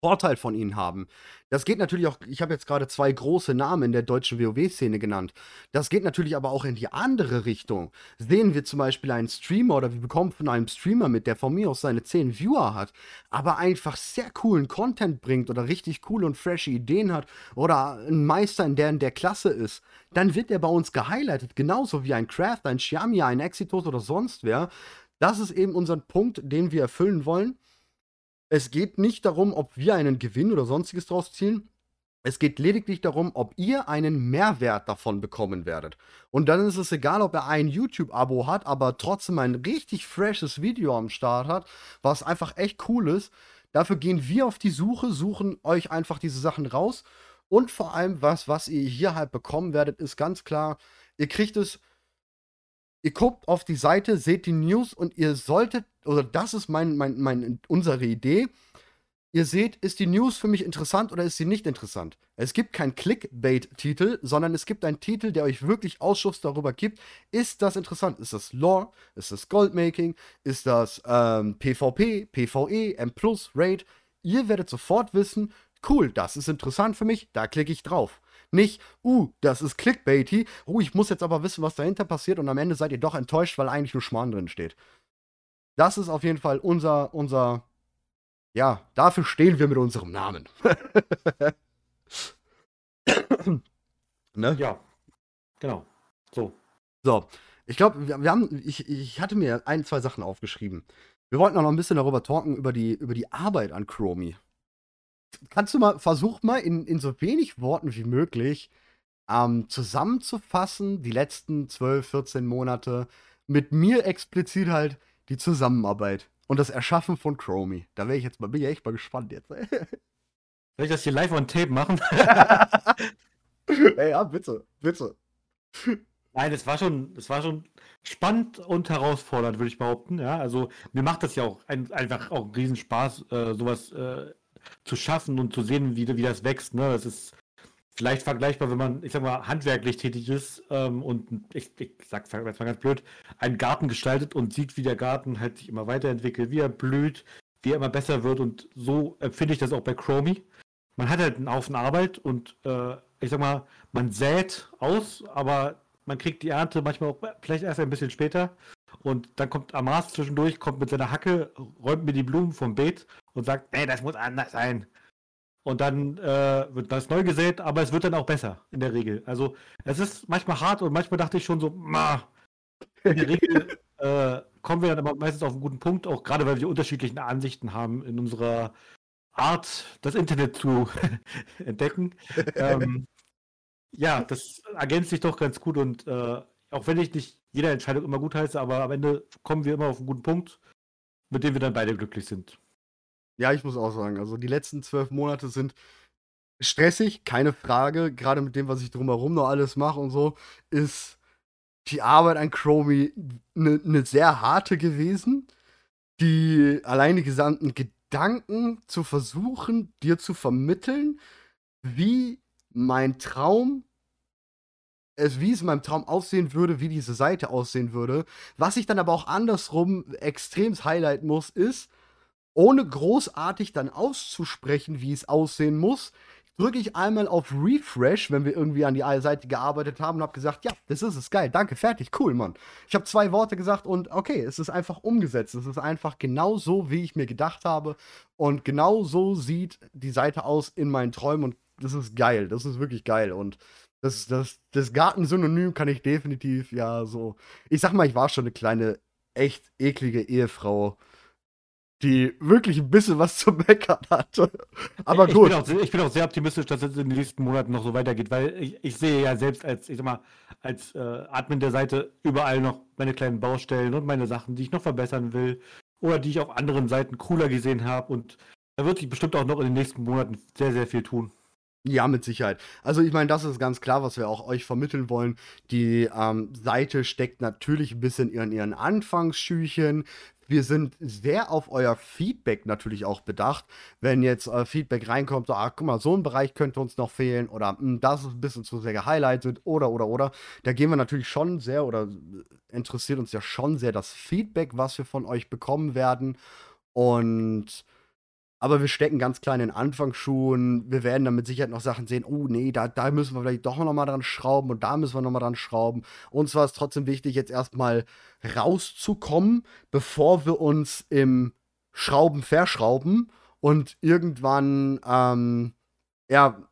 Vorteil von ihnen haben. Das geht natürlich auch, ich habe jetzt gerade zwei große Namen in der deutschen WoW-Szene genannt. Das geht natürlich aber auch in die andere Richtung. Sehen wir zum Beispiel einen Streamer oder wir bekommen von einem Streamer mit, der von mir aus seine 10 Viewer hat, aber einfach sehr coolen Content bringt oder richtig coole und frische Ideen hat oder ein Meister in der in der Klasse ist, dann wird er bei uns gehighlightet, genauso wie ein Craft, ein Xiaomi, ein Exitus oder sonst wer. Das ist eben unser Punkt, den wir erfüllen wollen. Es geht nicht darum, ob wir einen Gewinn oder sonstiges draus ziehen. Es geht lediglich darum, ob ihr einen Mehrwert davon bekommen werdet. Und dann ist es egal, ob er ein YouTube-Abo hat, aber trotzdem ein richtig freshes Video am Start hat, was einfach echt cool ist. Dafür gehen wir auf die Suche, suchen euch einfach diese Sachen raus. Und vor allem, was, was ihr hier halt bekommen werdet, ist ganz klar, ihr kriegt es ihr guckt auf die Seite, seht die News und ihr solltet, oder das ist mein, mein, mein, unsere Idee, ihr seht, ist die News für mich interessant oder ist sie nicht interessant? Es gibt keinen Clickbait-Titel, sondern es gibt einen Titel, der euch wirklich Ausschuss darüber gibt, ist das interessant? Ist das Lore? Ist das Goldmaking? Ist das ähm, PvP, PvE, M+, Raid? Ihr werdet sofort wissen, cool, das ist interessant für mich, da klicke ich drauf. Nicht, uh, das ist Clickbaity, uh, ich muss jetzt aber wissen, was dahinter passiert und am Ende seid ihr doch enttäuscht, weil eigentlich nur Schmarrn drin steht. Das ist auf jeden Fall unser, unser, ja, dafür stehen wir mit unserem Namen. ne? Ja, genau. So. So, ich glaube, wir, wir, haben, ich, ich hatte mir ein, zwei Sachen aufgeschrieben. Wir wollten auch noch ein bisschen darüber talken, über die, über die Arbeit an Chromie kannst du mal, versuch mal in, in so wenig Worten wie möglich ähm, zusammenzufassen, die letzten 12, 14 Monate, mit mir explizit halt die Zusammenarbeit und das Erschaffen von Chromie. Da wäre ich jetzt mal, bin ich echt mal gespannt jetzt. Soll ich das hier live on tape machen? Ey, ja, bitte, bitte. Nein, es war schon, es war schon spannend und herausfordernd, würde ich behaupten. Ja, also mir macht das ja auch ein, einfach auch einen Riesenspaß, äh, sowas äh, zu schaffen und zu sehen, wie, wie das wächst. Ne? Das ist vielleicht vergleichbar, wenn man, ich sag mal, handwerklich tätig ist ähm, und ich, ich sag jetzt mal ganz blöd, einen Garten gestaltet und sieht, wie der Garten halt sich immer weiterentwickelt, wie er blüht, wie er immer besser wird und so empfinde ich das auch bei Chromie. Man hat halt einen Haufen Arbeit und äh, ich sag mal, man sät aus, aber man kriegt die Ernte manchmal auch vielleicht erst ein bisschen später. Und dann kommt Amas zwischendurch, kommt mit seiner Hacke, räumt mir die Blumen vom Beet und sagt, ey, das muss anders sein. Und dann äh, wird das neu gesät, aber es wird dann auch besser in der Regel. Also es ist manchmal hart und manchmal dachte ich schon so, ma. In der Regel äh, kommen wir dann aber meistens auf einen guten Punkt, auch gerade weil wir unterschiedliche Ansichten haben in unserer Art, das Internet zu entdecken. ähm, ja, das ergänzt sich doch ganz gut und äh, auch wenn ich nicht jede Entscheidung immer gut heiße, aber am Ende kommen wir immer auf einen guten Punkt, mit dem wir dann beide glücklich sind. Ja, ich muss auch sagen, also die letzten zwölf Monate sind stressig, keine Frage. Gerade mit dem, was ich drumherum noch alles mache und so, ist die Arbeit an Chromie eine ne sehr harte gewesen. Die allein die gesamten Gedanken zu versuchen, dir zu vermitteln, wie mein Traum es, wie es in meinem Traum aussehen würde, wie diese Seite aussehen würde. Was ich dann aber auch andersrum extrem highlighten muss, ist, ohne großartig dann auszusprechen, wie es aussehen muss, drücke ich einmal auf Refresh, wenn wir irgendwie an die Seite gearbeitet haben und habe gesagt, ja, das ist es, geil, danke, fertig, cool, Mann. Ich habe zwei Worte gesagt und okay, es ist einfach umgesetzt. Es ist einfach genau so, wie ich mir gedacht habe. Und genau so sieht die Seite aus in meinen Träumen und das ist geil, das ist wirklich geil. Und das, das, das Gartensynonym kann ich definitiv, ja, so. Ich sag mal, ich war schon eine kleine, echt eklige Ehefrau die wirklich ein bisschen was zu meckern hatte. Aber ich gut. Bin auch, ich bin auch sehr optimistisch, dass es in den nächsten Monaten noch so weitergeht, weil ich, ich sehe ja selbst als, ich sag mal, als äh, Admin der Seite überall noch meine kleinen Baustellen und meine Sachen, die ich noch verbessern will oder die ich auf anderen Seiten cooler gesehen habe. Und da wird sich bestimmt auch noch in den nächsten Monaten sehr, sehr viel tun. Ja, mit Sicherheit. Also ich meine, das ist ganz klar, was wir auch euch vermitteln wollen. Die ähm, Seite steckt natürlich ein bisschen in ihren Anfangsschüchen. Wir sind sehr auf euer Feedback natürlich auch bedacht. Wenn jetzt äh, Feedback reinkommt, so, ah, guck mal, so ein Bereich könnte uns noch fehlen oder hm, das ist ein bisschen zu sehr gehighlightet oder, oder, oder. Da gehen wir natürlich schon sehr oder äh, interessiert uns ja schon sehr das Feedback, was wir von euch bekommen werden. Und aber wir stecken ganz klar in Anfangsschuhen. Wir werden dann mit Sicherheit noch Sachen sehen, oh nee, da, da müssen wir vielleicht doch noch mal dran schrauben und da müssen wir noch mal dran schrauben. Uns war es trotzdem wichtig, jetzt erstmal rauszukommen, bevor wir uns im Schrauben verschrauben und irgendwann, ähm, ja,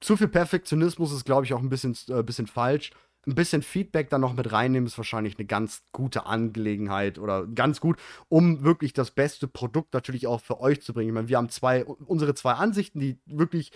zu viel Perfektionismus ist, glaube ich, auch ein bisschen, äh, bisschen falsch ein bisschen Feedback dann noch mit reinnehmen, ist wahrscheinlich eine ganz gute Angelegenheit oder ganz gut, um wirklich das beste Produkt natürlich auch für euch zu bringen. Ich meine, wir haben zwei, unsere zwei Ansichten, die wirklich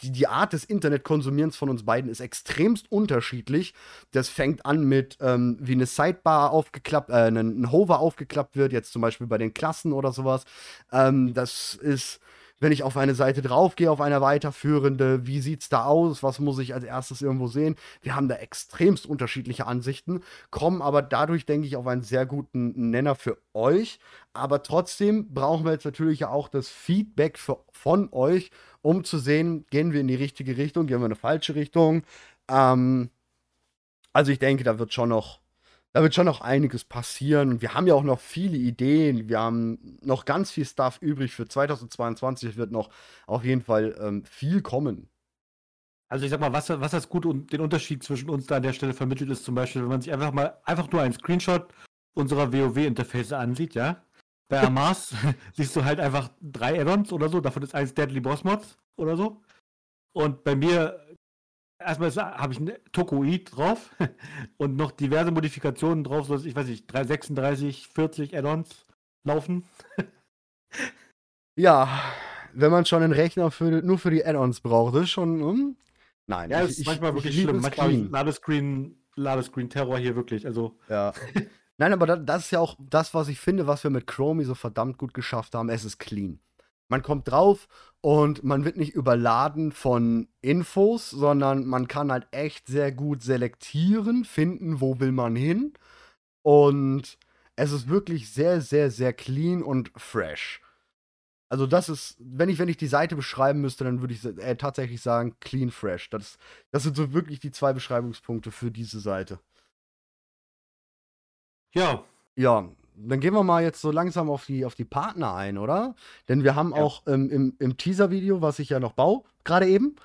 die, die Art des Internetkonsumierens von uns beiden ist extremst unterschiedlich. Das fängt an mit, ähm, wie eine Sidebar aufgeklappt, äh, ein, ein Hover aufgeklappt wird, jetzt zum Beispiel bei den Klassen oder sowas. Ähm, das ist wenn ich auf eine Seite draufgehe, auf eine weiterführende, wie sieht es da aus, was muss ich als erstes irgendwo sehen. Wir haben da extremst unterschiedliche Ansichten, kommen aber dadurch, denke ich, auf einen sehr guten Nenner für euch. Aber trotzdem brauchen wir jetzt natürlich auch das Feedback für, von euch, um zu sehen, gehen wir in die richtige Richtung, gehen wir in eine falsche Richtung. Ähm, also ich denke, da wird schon noch da wird schon noch einiges passieren. Wir haben ja auch noch viele Ideen. Wir haben noch ganz viel Stuff übrig für 2022. Wird noch auf jeden Fall ähm, viel kommen. Also ich sag mal, was, was das gut und den Unterschied zwischen uns da an der Stelle vermittelt ist, zum Beispiel, wenn man sich einfach mal einfach nur einen Screenshot unserer WoW-Interface ansieht, ja. Bei Amas siehst du halt einfach drei Addons oder so, davon ist eins Deadly Boss Mods oder so. Und bei mir erstmal habe ich ein Tokoid drauf und noch diverse Modifikationen drauf, so dass ich weiß nicht, 36, 40 Add-ons laufen. ja, wenn man schon einen Rechner für, nur für die Add-ons braucht, ist schon. Hm? Nein, ja, das ist manchmal wirklich schlimm. Manchmal Ladescreen, Ladescreen-Terror hier wirklich. Also. Ja. Nein, aber das ist ja auch das, was ich finde, was wir mit Chromie so verdammt gut geschafft haben. Es ist clean. Man kommt drauf und man wird nicht überladen von Infos, sondern man kann halt echt sehr gut selektieren, finden, wo will man hin. Und es ist wirklich sehr, sehr, sehr clean und fresh. Also das ist, wenn ich, wenn ich die Seite beschreiben müsste, dann würde ich äh, tatsächlich sagen, clean, fresh. Das, das sind so wirklich die zwei Beschreibungspunkte für diese Seite. Ja. Ja, dann gehen wir mal jetzt so langsam auf die, auf die Partner ein, oder? Denn wir haben ja. auch ähm, im, im Teaser-Video, was ich ja noch baue, gerade eben,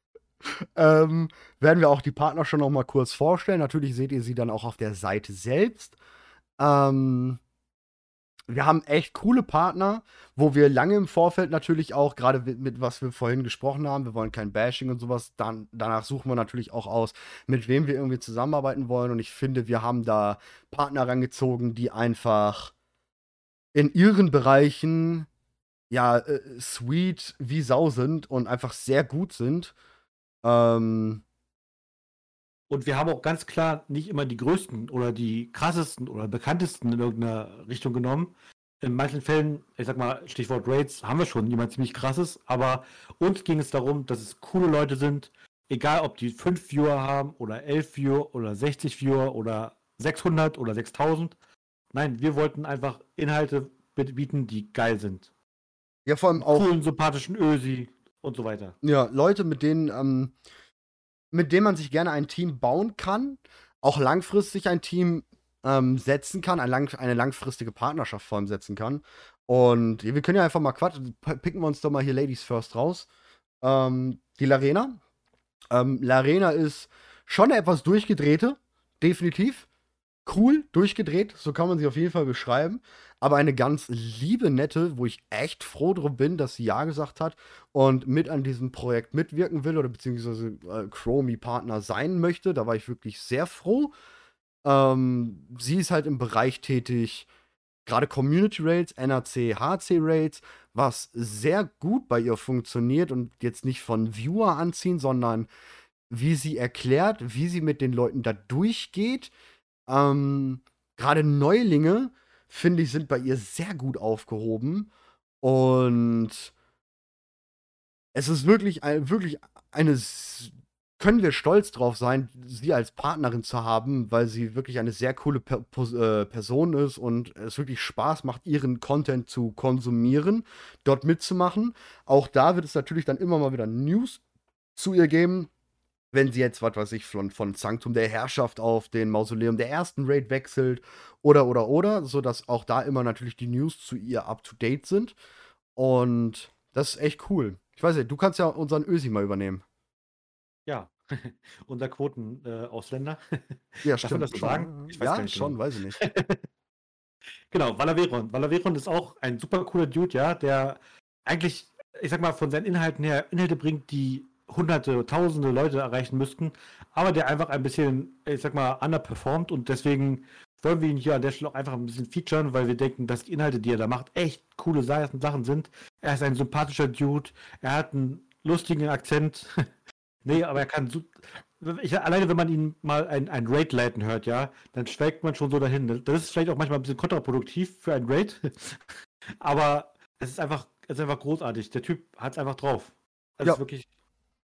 ähm, werden wir auch die Partner schon noch mal kurz vorstellen. Natürlich seht ihr sie dann auch auf der Seite selbst. Ähm, wir haben echt coole Partner, wo wir lange im Vorfeld natürlich auch, gerade mit, was wir vorhin gesprochen haben, wir wollen kein Bashing und sowas, dann, danach suchen wir natürlich auch aus, mit wem wir irgendwie zusammenarbeiten wollen. Und ich finde, wir haben da Partner rangezogen, die einfach in ihren Bereichen ja äh, sweet wie Sau sind und einfach sehr gut sind. Ähm, und wir haben auch ganz klar nicht immer die größten oder die krassesten oder bekanntesten in irgendeiner Richtung genommen. In manchen Fällen, ich sag mal, Stichwort Raids, haben wir schon jemand ziemlich krasses, aber uns ging es darum, dass es coole Leute sind, egal ob die 5 Viewer haben oder 11 Viewer oder 60 Viewer oder 600 oder 6000. Nein, wir wollten einfach Inhalte bieten, die geil sind. Ja, vor allem auch. Coolen, sympathischen Ösi und so weiter. Ja, Leute, mit denen, ähm, mit dem man sich gerne ein Team bauen kann, auch langfristig ein Team ähm, setzen kann, ein lang, eine langfristige Partnerschaft vor allem setzen kann. Und wir können ja einfach mal quatschen, picken wir uns doch mal hier Ladies First raus. ähm, die Larena. Ähm, Larena ist schon eine etwas durchgedrehte, definitiv. Cool, durchgedreht, so kann man sie auf jeden Fall beschreiben. Aber eine ganz liebe, nette, wo ich echt froh drum bin, dass sie Ja gesagt hat und mit an diesem Projekt mitwirken will oder beziehungsweise äh, Chromie-Partner sein möchte. Da war ich wirklich sehr froh. Ähm, sie ist halt im Bereich tätig, gerade Community Rates, NRC, HC Rates, was sehr gut bei ihr funktioniert und jetzt nicht von Viewer anziehen, sondern wie sie erklärt, wie sie mit den Leuten da durchgeht. Ähm, gerade Neulinge, finde ich, sind bei ihr sehr gut aufgehoben. Und es ist wirklich, wirklich eine können wir stolz drauf sein, sie als Partnerin zu haben, weil sie wirklich eine sehr coole per äh, Person ist und es wirklich Spaß macht, ihren Content zu konsumieren, dort mitzumachen. Auch da wird es natürlich dann immer mal wieder News zu ihr geben, wenn sie jetzt, was weiß ich, von, von Sanctum der Herrschaft auf den Mausoleum der ersten Raid wechselt oder, oder, oder, sodass auch da immer natürlich die News zu ihr up to date sind. Und das ist echt cool. Ich weiß nicht, du kannst ja unseren Ösi mal übernehmen. Ja, unser Quoten-Ausländer. Äh, ja, Darf man das so sagen? Ich weiß ja, schon, genau. weiß ich nicht. genau, Valaveron. Valaveron ist auch ein super cooler Dude, ja, der eigentlich, ich sag mal, von seinen Inhalten her Inhalte bringt, die hunderte, tausende Leute erreichen müssten, aber der einfach ein bisschen, ich sag mal, underperformt und deswegen wollen wir ihn hier an der Stelle auch einfach ein bisschen featuren, weil wir denken, dass die Inhalte, die er da macht, echt coole Sachen sind. Er ist ein sympathischer Dude, er hat einen lustigen Akzent, Nee, aber er kann. Ich, alleine, wenn man ihn mal ein, ein Raid leiten hört, ja, dann schwelgt man schon so dahin. Das ist vielleicht auch manchmal ein bisschen kontraproduktiv für ein Raid. aber es ist einfach, es ist einfach großartig. Der Typ hat es einfach drauf. Das ja, ist wirklich.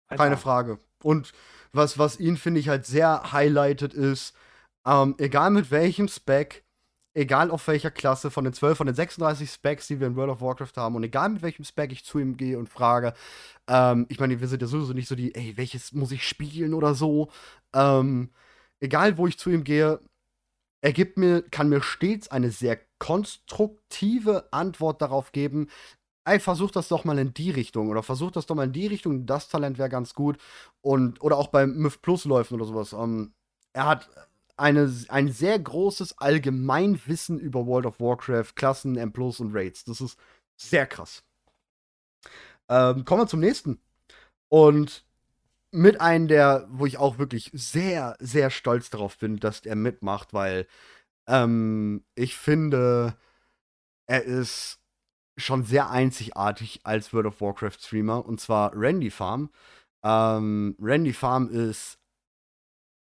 Keine Frage. Und was, was ihn, finde ich, halt sehr highlightet ist, ähm, egal mit welchem Spec, egal auf welcher Klasse, von den 12, von den 36 Specs, die wir in World of Warcraft haben, und egal mit welchem Spec ich zu ihm gehe und frage, ähm, ich meine, wir sind ja sowieso nicht so die, ey, welches muss ich spielen oder so. Ähm, egal, wo ich zu ihm gehe, er gibt mir, kann mir stets eine sehr konstruktive Antwort darauf geben. Ey, versuch das doch mal in die Richtung oder versuch das doch mal in die Richtung. Das Talent wäre ganz gut. Und, oder auch beim Myth Plus Läufen oder sowas. Ähm, er hat eine, ein sehr großes Allgemeinwissen über World of Warcraft, Klassen, M Plus und Raids. Das ist sehr krass. Ähm, kommen wir zum nächsten. Und mit einem der, wo ich auch wirklich sehr, sehr stolz darauf bin, dass er mitmacht, weil ähm, ich finde, er ist schon sehr einzigartig als World of Warcraft Streamer und zwar Randy Farm. Ähm, Randy Farm ist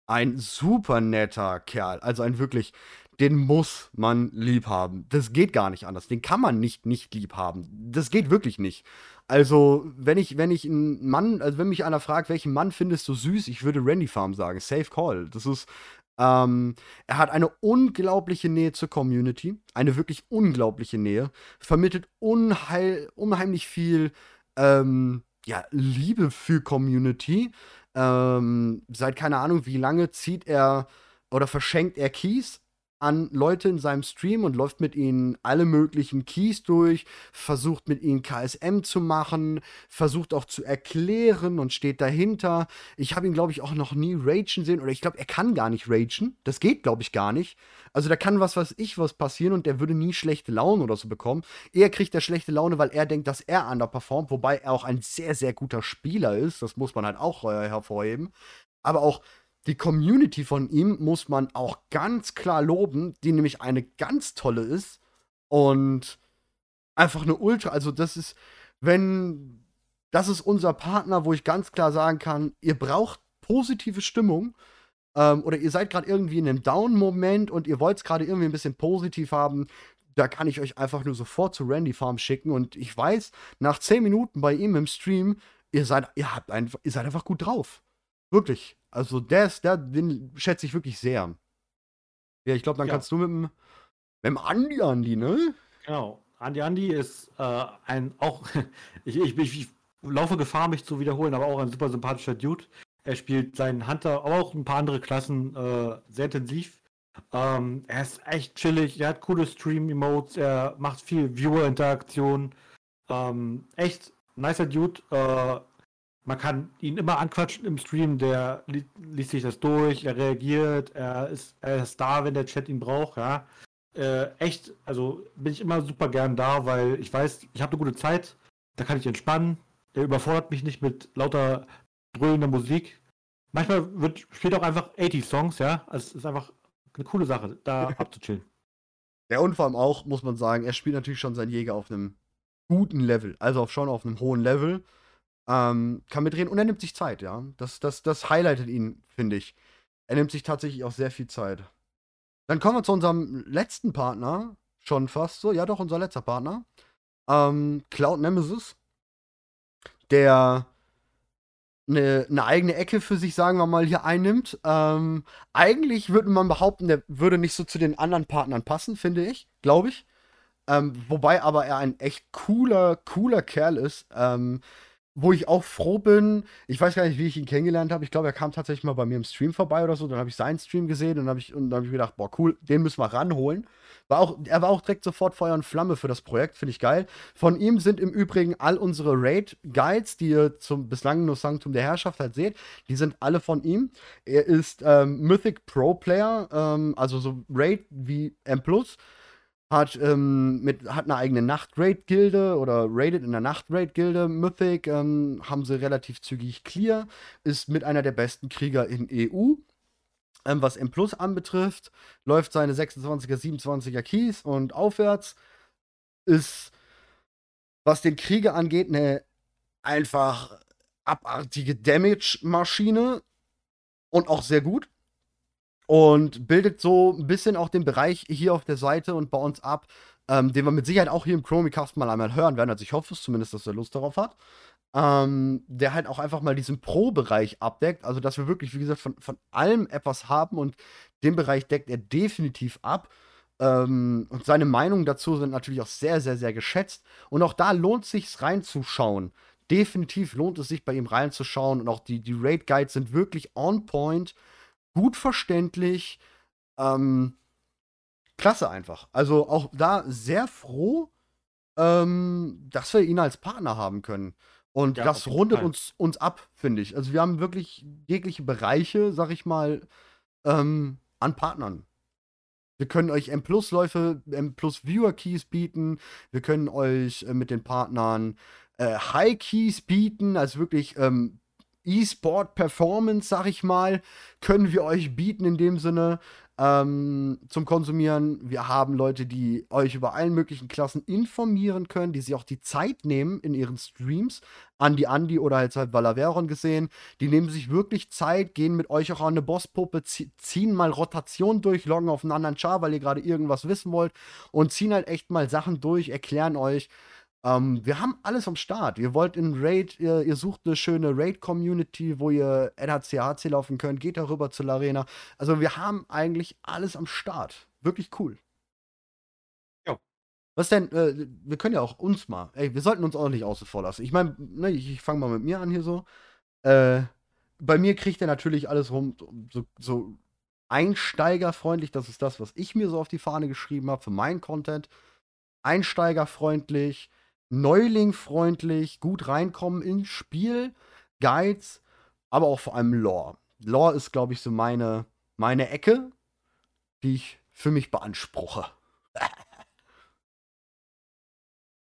ein super netter Kerl. Also ein wirklich, den muss man lieb haben. Das geht gar nicht anders. Den kann man nicht nicht lieb haben. Das geht wirklich nicht. Also, wenn ich, wenn ich einen Mann, also wenn mich einer fragt, welchen Mann findest du süß, ich würde Randy Farm sagen. Safe Call. Das ist, ähm, er hat eine unglaubliche Nähe zur Community. Eine wirklich unglaubliche Nähe. Vermittelt unheil, unheimlich viel, ähm, ja, Liebe für Community. Ähm, seit keine Ahnung wie lange zieht er oder verschenkt er Keys an Leute in seinem Stream und läuft mit ihnen alle möglichen Keys durch, versucht mit ihnen KSM zu machen, versucht auch zu erklären und steht dahinter. Ich habe ihn, glaube ich, auch noch nie ragen sehen oder ich glaube, er kann gar nicht ragen. Das geht, glaube ich, gar nicht. Also da kann was, was ich, was passieren und der würde nie schlechte Laune oder so bekommen. Er kriegt er schlechte Laune, weil er denkt, dass er underperformt, wobei er auch ein sehr, sehr guter Spieler ist. Das muss man halt auch äh, hervorheben. Aber auch die Community von ihm muss man auch ganz klar loben, die nämlich eine ganz tolle ist und einfach eine Ultra. Also, das ist, wenn, das ist unser Partner, wo ich ganz klar sagen kann, ihr braucht positive Stimmung ähm, oder ihr seid gerade irgendwie in einem Down-Moment und ihr wollt es gerade irgendwie ein bisschen positiv haben. Da kann ich euch einfach nur sofort zu Randy Farm schicken und ich weiß, nach 10 Minuten bei ihm im Stream, ihr seid, ihr habt einfach, ihr seid einfach gut drauf. Wirklich. Also der ist, der, den schätze ich wirklich sehr. Ja, ich glaube, dann ja. kannst du mit dem, mit dem Andi Andi, ne? Genau. Andi Andi ist äh, ein auch, ich, ich, ich, laufe Gefahr, mich zu wiederholen, aber auch ein super sympathischer Dude. Er spielt seinen Hunter, aber auch ein paar andere Klassen äh, sehr intensiv. Ähm, er ist echt chillig, er hat coole Stream-Emotes, er macht viel Viewer-Interaktion. Ähm, echt nicer Dude. Äh, man kann ihn immer anquatschen im Stream, der li liest sich das durch, er reagiert, er ist, er ist da, wenn der Chat ihn braucht, ja. Äh, echt, also bin ich immer super gern da, weil ich weiß, ich habe eine gute Zeit, da kann ich entspannen, der überfordert mich nicht mit lauter dröhnender Musik. Manchmal wird, spielt auch einfach 80 Songs, ja. Also es ist einfach eine coole Sache, da abzuchillen. Ja, und vor allem auch, muss man sagen, er spielt natürlich schon seinen Jäger auf einem guten Level, also auch schon auf einem hohen Level. Ähm, kann mitreden und er nimmt sich Zeit, ja. Das, das, das highlightet ihn, finde ich. Er nimmt sich tatsächlich auch sehr viel Zeit. Dann kommen wir zu unserem letzten Partner. Schon fast so. Ja, doch, unser letzter Partner. Ähm, Cloud Nemesis. Der eine, eine, eigene Ecke für sich, sagen wir mal, hier einnimmt. Ähm, eigentlich würde man behaupten, der würde nicht so zu den anderen Partnern passen, finde ich, glaube ich. Ähm, wobei aber er ein echt cooler, cooler Kerl ist. Ähm, wo ich auch froh bin, ich weiß gar nicht, wie ich ihn kennengelernt habe. Ich glaube, er kam tatsächlich mal bei mir im Stream vorbei oder so. Dann habe ich seinen Stream gesehen und, ich, und dann habe ich gedacht, boah, cool, den müssen wir ranholen. War auch, er war auch direkt sofort Feuer und Flamme für das Projekt, finde ich geil. Von ihm sind im Übrigen all unsere Raid-Guides, die ihr zum bislang nur Sanctum der Herrschaft halt seht, die sind alle von ihm. Er ist ähm, Mythic Pro Player, ähm, also so Raid wie M hat, ähm, mit, hat eine eigene Nacht-Raid-Gilde oder raidet in der Nacht-Raid-Gilde Mythic, ähm, haben sie relativ zügig clear, ist mit einer der besten Krieger in EU. Ähm, was M Plus anbetrifft, läuft seine 26er, 27er Keys und aufwärts. Ist, was den Krieger angeht, eine einfach abartige Damage-Maschine und auch sehr gut und bildet so ein bisschen auch den Bereich hier auf der Seite und bei uns ab, ähm, den wir mit Sicherheit auch hier im Chromicast mal einmal hören werden. Also ich hoffe es zumindest, dass er Lust darauf hat. Ähm, der halt auch einfach mal diesen Pro-Bereich abdeckt. Also, dass wir wirklich, wie gesagt, von, von allem etwas haben und den Bereich deckt er definitiv ab. Ähm, und seine Meinungen dazu sind natürlich auch sehr, sehr, sehr geschätzt. Und auch da lohnt es sich reinzuschauen. Definitiv lohnt es sich bei ihm reinzuschauen. Und auch die, die Raid-Guides sind wirklich on point gut verständlich. Ähm, klasse einfach. Also auch da sehr froh, ähm, dass wir ihn als Partner haben können. Und ja, das rundet uns, uns ab, finde ich. Also wir haben wirklich jegliche Bereiche, sag ich mal, ähm, an Partnern. Wir können euch M-Plus-Läufe, M-Plus-Viewer-Keys bieten. Wir können euch äh, mit den Partnern äh, High-Keys bieten, also wirklich ähm, E-Sport-Performance, sag ich mal, können wir euch bieten in dem Sinne ähm, zum Konsumieren. Wir haben Leute, die euch über allen möglichen Klassen informieren können, die sich auch die Zeit nehmen in ihren Streams. Andi Andi oder halt halt Valaveron gesehen. Die nehmen sich wirklich Zeit, gehen mit euch auch an eine Bosspuppe, ziehen mal Rotation durch, loggen auf einen anderen Char, weil ihr gerade irgendwas wissen wollt und ziehen halt echt mal Sachen durch, erklären euch, ähm, wir haben alles am Start. Ihr wollt in Raid, ihr, ihr sucht eine schöne Raid-Community, wo ihr NHCHC laufen könnt, geht darüber zur Arena. Also wir haben eigentlich alles am Start. Wirklich cool. Ja. Was denn, äh, wir können ja auch uns mal, ey, wir sollten uns auch nicht außen vor lassen. Ich meine, ne, ich, ich fange mal mit mir an hier so. Äh, bei mir kriegt er natürlich alles rum, so, so einsteigerfreundlich, das ist das, was ich mir so auf die Fahne geschrieben habe für meinen Content. Einsteigerfreundlich, neulingfreundlich, gut reinkommen ins Spiel, Guides, aber auch vor allem Lore. Lore ist, glaube ich, so meine, meine Ecke, die ich für mich beanspruche.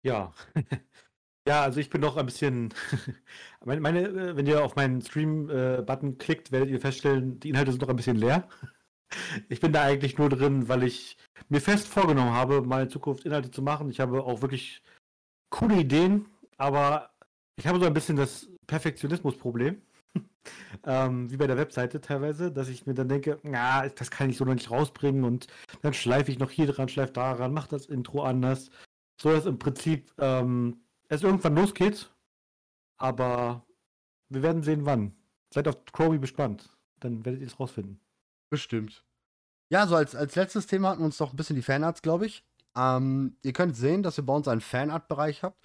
ja. ja, also ich bin noch ein bisschen. meine, meine, äh, wenn ihr auf meinen Stream-Button klickt, werdet ihr feststellen, die Inhalte sind noch ein bisschen leer. Ich bin da eigentlich nur drin, weil ich mir fest vorgenommen habe, in Zukunft Inhalte zu machen. Ich habe auch wirklich coole Ideen, aber ich habe so ein bisschen das Perfektionismus-Problem. ähm, wie bei der Webseite teilweise, dass ich mir dann denke, na, das kann ich so noch nicht rausbringen und dann schleife ich noch hier dran, schleife daran, mache das Intro anders. So dass im Prinzip ähm, es irgendwann losgeht, aber wir werden sehen, wann. Seid auf Chromie gespannt, dann werdet ihr es rausfinden. Bestimmt. Ja, so als, als letztes Thema hatten wir uns noch ein bisschen die Fanarts, glaube ich. Ähm, ihr könnt sehen, dass ihr bei uns einen Fanart-Bereich habt.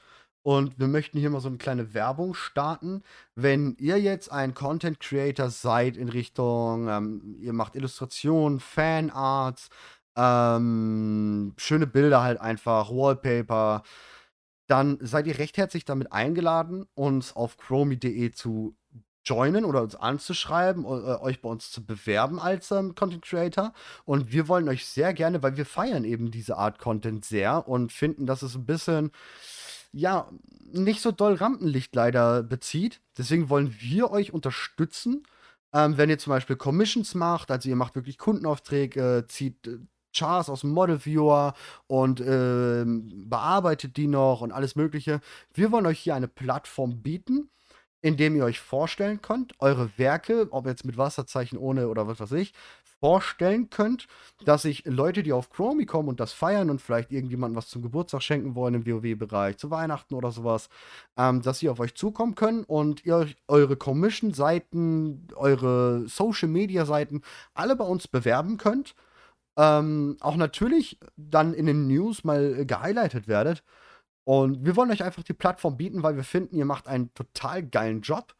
Und wir möchten hier mal so eine kleine Werbung starten. Wenn ihr jetzt ein Content Creator seid in Richtung, ähm, ihr macht Illustrationen, Fanarts, ähm, schöne Bilder halt einfach, Wallpaper, dann seid ihr recht herzlich damit eingeladen, uns auf chromie.de zu joinen oder uns anzuschreiben, äh, euch bei uns zu bewerben als ähm, Content Creator. Und wir wollen euch sehr gerne, weil wir feiern eben diese Art Content sehr und finden, dass es ein bisschen, ja, nicht so doll Rampenlicht leider bezieht. Deswegen wollen wir euch unterstützen. Ähm, wenn ihr zum Beispiel Commissions macht, also ihr macht wirklich Kundenaufträge, zieht äh, Chars aus dem Model Viewer und äh, bearbeitet die noch und alles Mögliche. Wir wollen euch hier eine Plattform bieten, in dem ihr euch vorstellen könnt, eure Werke, ob jetzt mit Wasserzeichen, ohne oder was weiß ich, vorstellen könnt, dass sich Leute, die auf Chromie kommen und das feiern und vielleicht irgendjemandem was zum Geburtstag schenken wollen im WoW-Bereich, zu Weihnachten oder sowas, ähm, dass sie auf euch zukommen können und ihr eure Commission-Seiten, eure Social-Media-Seiten alle bei uns bewerben könnt. Ähm, auch natürlich dann in den News mal gehighlightet werdet. Und wir wollen euch einfach die Plattform bieten, weil wir finden, ihr macht einen total geilen Job,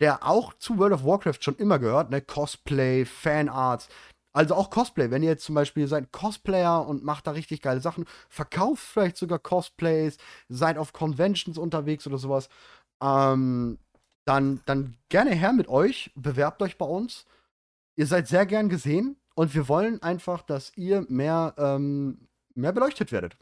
der auch zu World of Warcraft schon immer gehört, ne? Cosplay, Fanarts. Also auch Cosplay, wenn ihr jetzt zum Beispiel seid Cosplayer und macht da richtig geile Sachen, verkauft vielleicht sogar Cosplays, seid auf Conventions unterwegs oder sowas, ähm, dann, dann gerne her mit euch, bewerbt euch bei uns. Ihr seid sehr gern gesehen und wir wollen einfach, dass ihr mehr, ähm, mehr beleuchtet werdet,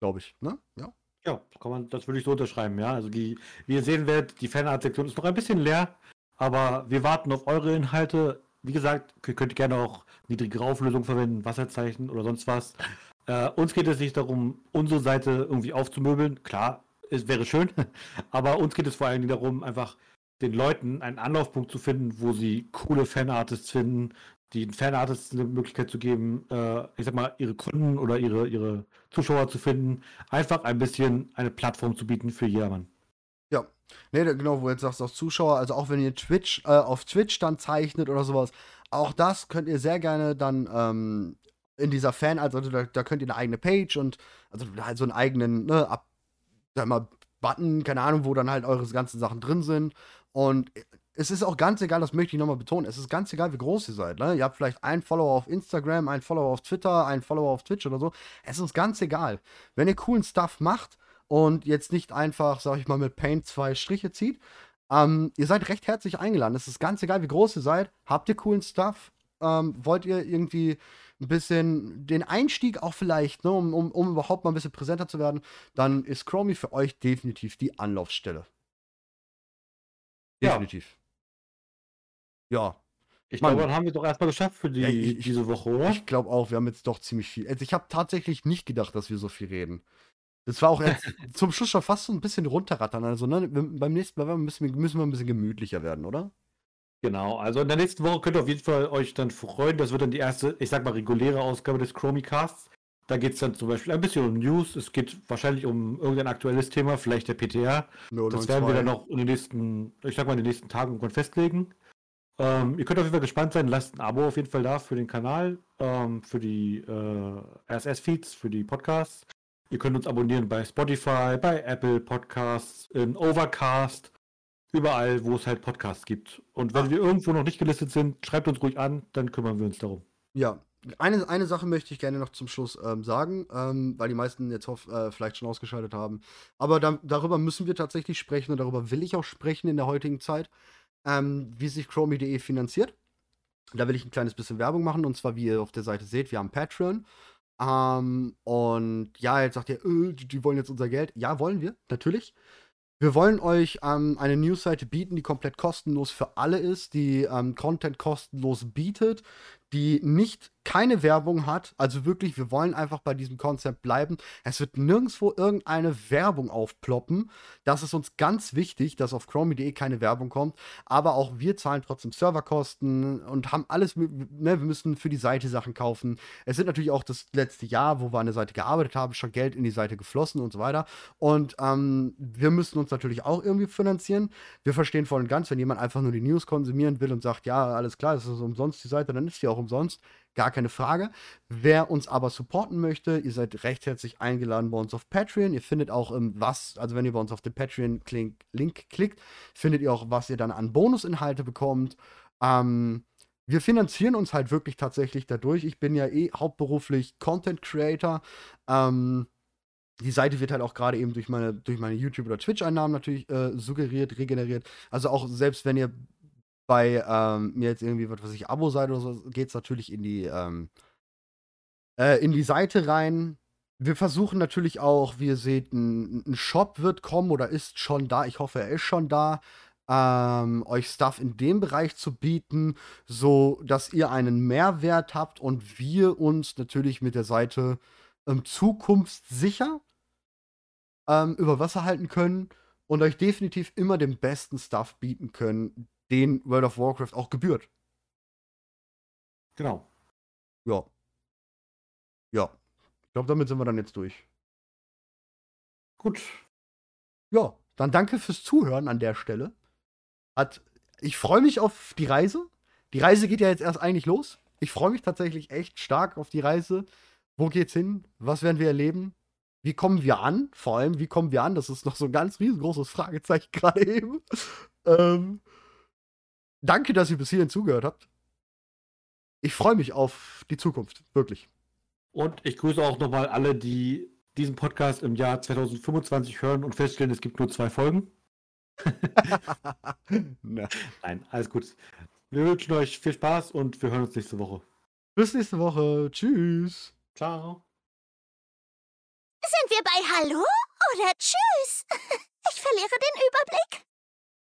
glaube ich. Ne? Ja. Ja, kann man, das würde ich so unterschreiben, ja. Also die, wie ihr sehen werdet, die Fanart-Sektion ist noch ein bisschen leer, aber wir warten auf eure Inhalte. Wie gesagt, ihr könnt gerne auch niedrigere Auflösung verwenden, Wasserzeichen oder sonst was. Äh, uns geht es nicht darum, unsere Seite irgendwie aufzumöbeln. Klar, es wäre schön, aber uns geht es vor allen Dingen darum, einfach den Leuten einen Anlaufpunkt zu finden, wo sie coole Fanartists finden, den Fanartists eine Möglichkeit zu geben, äh, ich sag mal, ihre Kunden oder ihre, ihre Zuschauer zu finden, einfach ein bisschen eine Plattform zu bieten für jedermann. Ja, nee, genau, wo du jetzt sagst, auch Zuschauer, also auch wenn ihr Twitch, äh, auf Twitch dann zeichnet oder sowas, auch das könnt ihr sehr gerne dann ähm, in dieser Fan, also da, da, könnt ihr eine eigene Page und also halt so einen eigenen, ne, ab, sag mal, Button, keine Ahnung, wo dann halt eure ganzen Sachen drin sind. Und es ist auch ganz egal, das möchte ich nochmal betonen, es ist ganz egal, wie groß ihr seid. Ne? Ihr habt vielleicht einen Follower auf Instagram, einen Follower auf Twitter, einen Follower auf Twitch oder so. Es ist ganz egal. Wenn ihr coolen Stuff macht und jetzt nicht einfach, sag ich mal, mit Paint zwei Striche zieht, ähm, ihr seid recht herzlich eingeladen. Es ist ganz egal, wie groß ihr seid. Habt ihr coolen Stuff? Ähm, wollt ihr irgendwie ein bisschen den Einstieg auch vielleicht, ne, um, um, um überhaupt mal ein bisschen präsenter zu werden, dann ist Chromie für euch definitiv die Anlaufstelle. Definitiv. Ja. Ich glaube, dann haben wir doch erstmal geschafft für die, ja, ich, diese Woche, oder? Ich glaube auch, wir haben jetzt doch ziemlich viel. Also ich habe tatsächlich nicht gedacht, dass wir so viel reden. Das war auch zum Schluss schon fast so ein bisschen runterrattern. Also ne, beim nächsten Mal müssen wir, müssen wir ein bisschen gemütlicher werden, oder? Genau, also in der nächsten Woche könnt ihr auf jeden Fall euch dann freuen. Das wird dann die erste, ich sag mal, reguläre Ausgabe des Chromiecasts. Da geht es dann zum Beispiel ein bisschen um News. Es geht wahrscheinlich um irgendein aktuelles Thema, vielleicht der PTR. No, das werden wir dann noch in den nächsten, ich sag mal, in den nächsten Tagen irgendwann festlegen. Ähm, ihr könnt auf jeden Fall gespannt sein. Lasst ein Abo auf jeden Fall da für den Kanal, ähm, für die äh, RSS-Feeds, für die Podcasts. Ihr könnt uns abonnieren bei Spotify, bei Apple Podcasts, in Overcast, überall, wo es halt Podcasts gibt. Und wenn wir irgendwo noch nicht gelistet sind, schreibt uns ruhig an, dann kümmern wir uns darum. Ja, eine, eine Sache möchte ich gerne noch zum Schluss ähm, sagen, ähm, weil die meisten jetzt hoff, äh, vielleicht schon ausgeschaltet haben. Aber da, darüber müssen wir tatsächlich sprechen und darüber will ich auch sprechen in der heutigen Zeit ähm, wie sich Chromie.de finanziert. Da will ich ein kleines bisschen Werbung machen und zwar, wie ihr auf der Seite seht, wir haben Patreon. Ähm, und ja, jetzt sagt ihr, äh, die, die wollen jetzt unser Geld. Ja, wollen wir, natürlich. Wir wollen euch ähm, eine Newsseite bieten, die komplett kostenlos für alle ist, die ähm, Content kostenlos bietet, die nicht keine Werbung hat. Also wirklich, wir wollen einfach bei diesem Konzept bleiben. Es wird nirgendwo irgendeine Werbung aufploppen. Das ist uns ganz wichtig, dass auf chromie.de keine Werbung kommt. Aber auch wir zahlen trotzdem Serverkosten und haben alles, ne, wir müssen für die Seite Sachen kaufen. Es sind natürlich auch das letzte Jahr, wo wir an der Seite gearbeitet haben, schon Geld in die Seite geflossen und so weiter. Und ähm, wir müssen uns natürlich auch irgendwie finanzieren. Wir verstehen voll und ganz, wenn jemand einfach nur die News konsumieren will und sagt, ja, alles klar, das ist umsonst die Seite, dann ist die auch umsonst. Gar keine Frage. Wer uns aber supporten möchte, ihr seid recht herzlich eingeladen bei uns auf Patreon. Ihr findet auch ähm, was, also wenn ihr bei uns auf den Patreon-Link klickt, findet ihr auch, was ihr dann an Bonusinhalte bekommt. Ähm, wir finanzieren uns halt wirklich tatsächlich dadurch. Ich bin ja eh hauptberuflich Content Creator. Ähm, die Seite wird halt auch gerade eben durch meine, durch meine YouTube- oder Twitch-Einnahmen natürlich äh, suggeriert, regeneriert. Also auch selbst wenn ihr bei ähm, mir jetzt irgendwie, was weiß ich, Abo seid oder so, geht es natürlich in die, ähm, äh, in die Seite rein. Wir versuchen natürlich auch, wie ihr seht, ein, ein, Shop wird kommen oder ist schon da. Ich hoffe, er ist schon da. Ähm, euch Stuff in dem Bereich zu bieten, so dass ihr einen Mehrwert habt und wir uns natürlich mit der Seite ähm, zukunftssicher ähm, über Wasser halten können und euch definitiv immer den besten Stuff bieten können, den World of Warcraft auch gebührt. Genau. Ja. Ja. Ich glaube, damit sind wir dann jetzt durch. Gut. Ja, dann danke fürs Zuhören an der Stelle. Hat, ich freue mich auf die Reise. Die Reise geht ja jetzt erst eigentlich los. Ich freue mich tatsächlich echt stark auf die Reise. Wo geht's hin? Was werden wir erleben? Wie kommen wir an? Vor allem, wie kommen wir an? Das ist noch so ein ganz riesengroßes Fragezeichen gerade eben. Ähm, danke, dass ihr bis hierhin zugehört habt. Ich freue mich auf die Zukunft, wirklich. Und ich grüße auch nochmal alle, die diesen Podcast im Jahr 2025 hören und feststellen, es gibt nur zwei Folgen. Nein, alles gut. Wir wünschen euch viel Spaß und wir hören uns nächste Woche. Bis nächste Woche. Tschüss. Ciao. Sind wir bei Hallo oder Tschüss? Ich verliere den Überblick.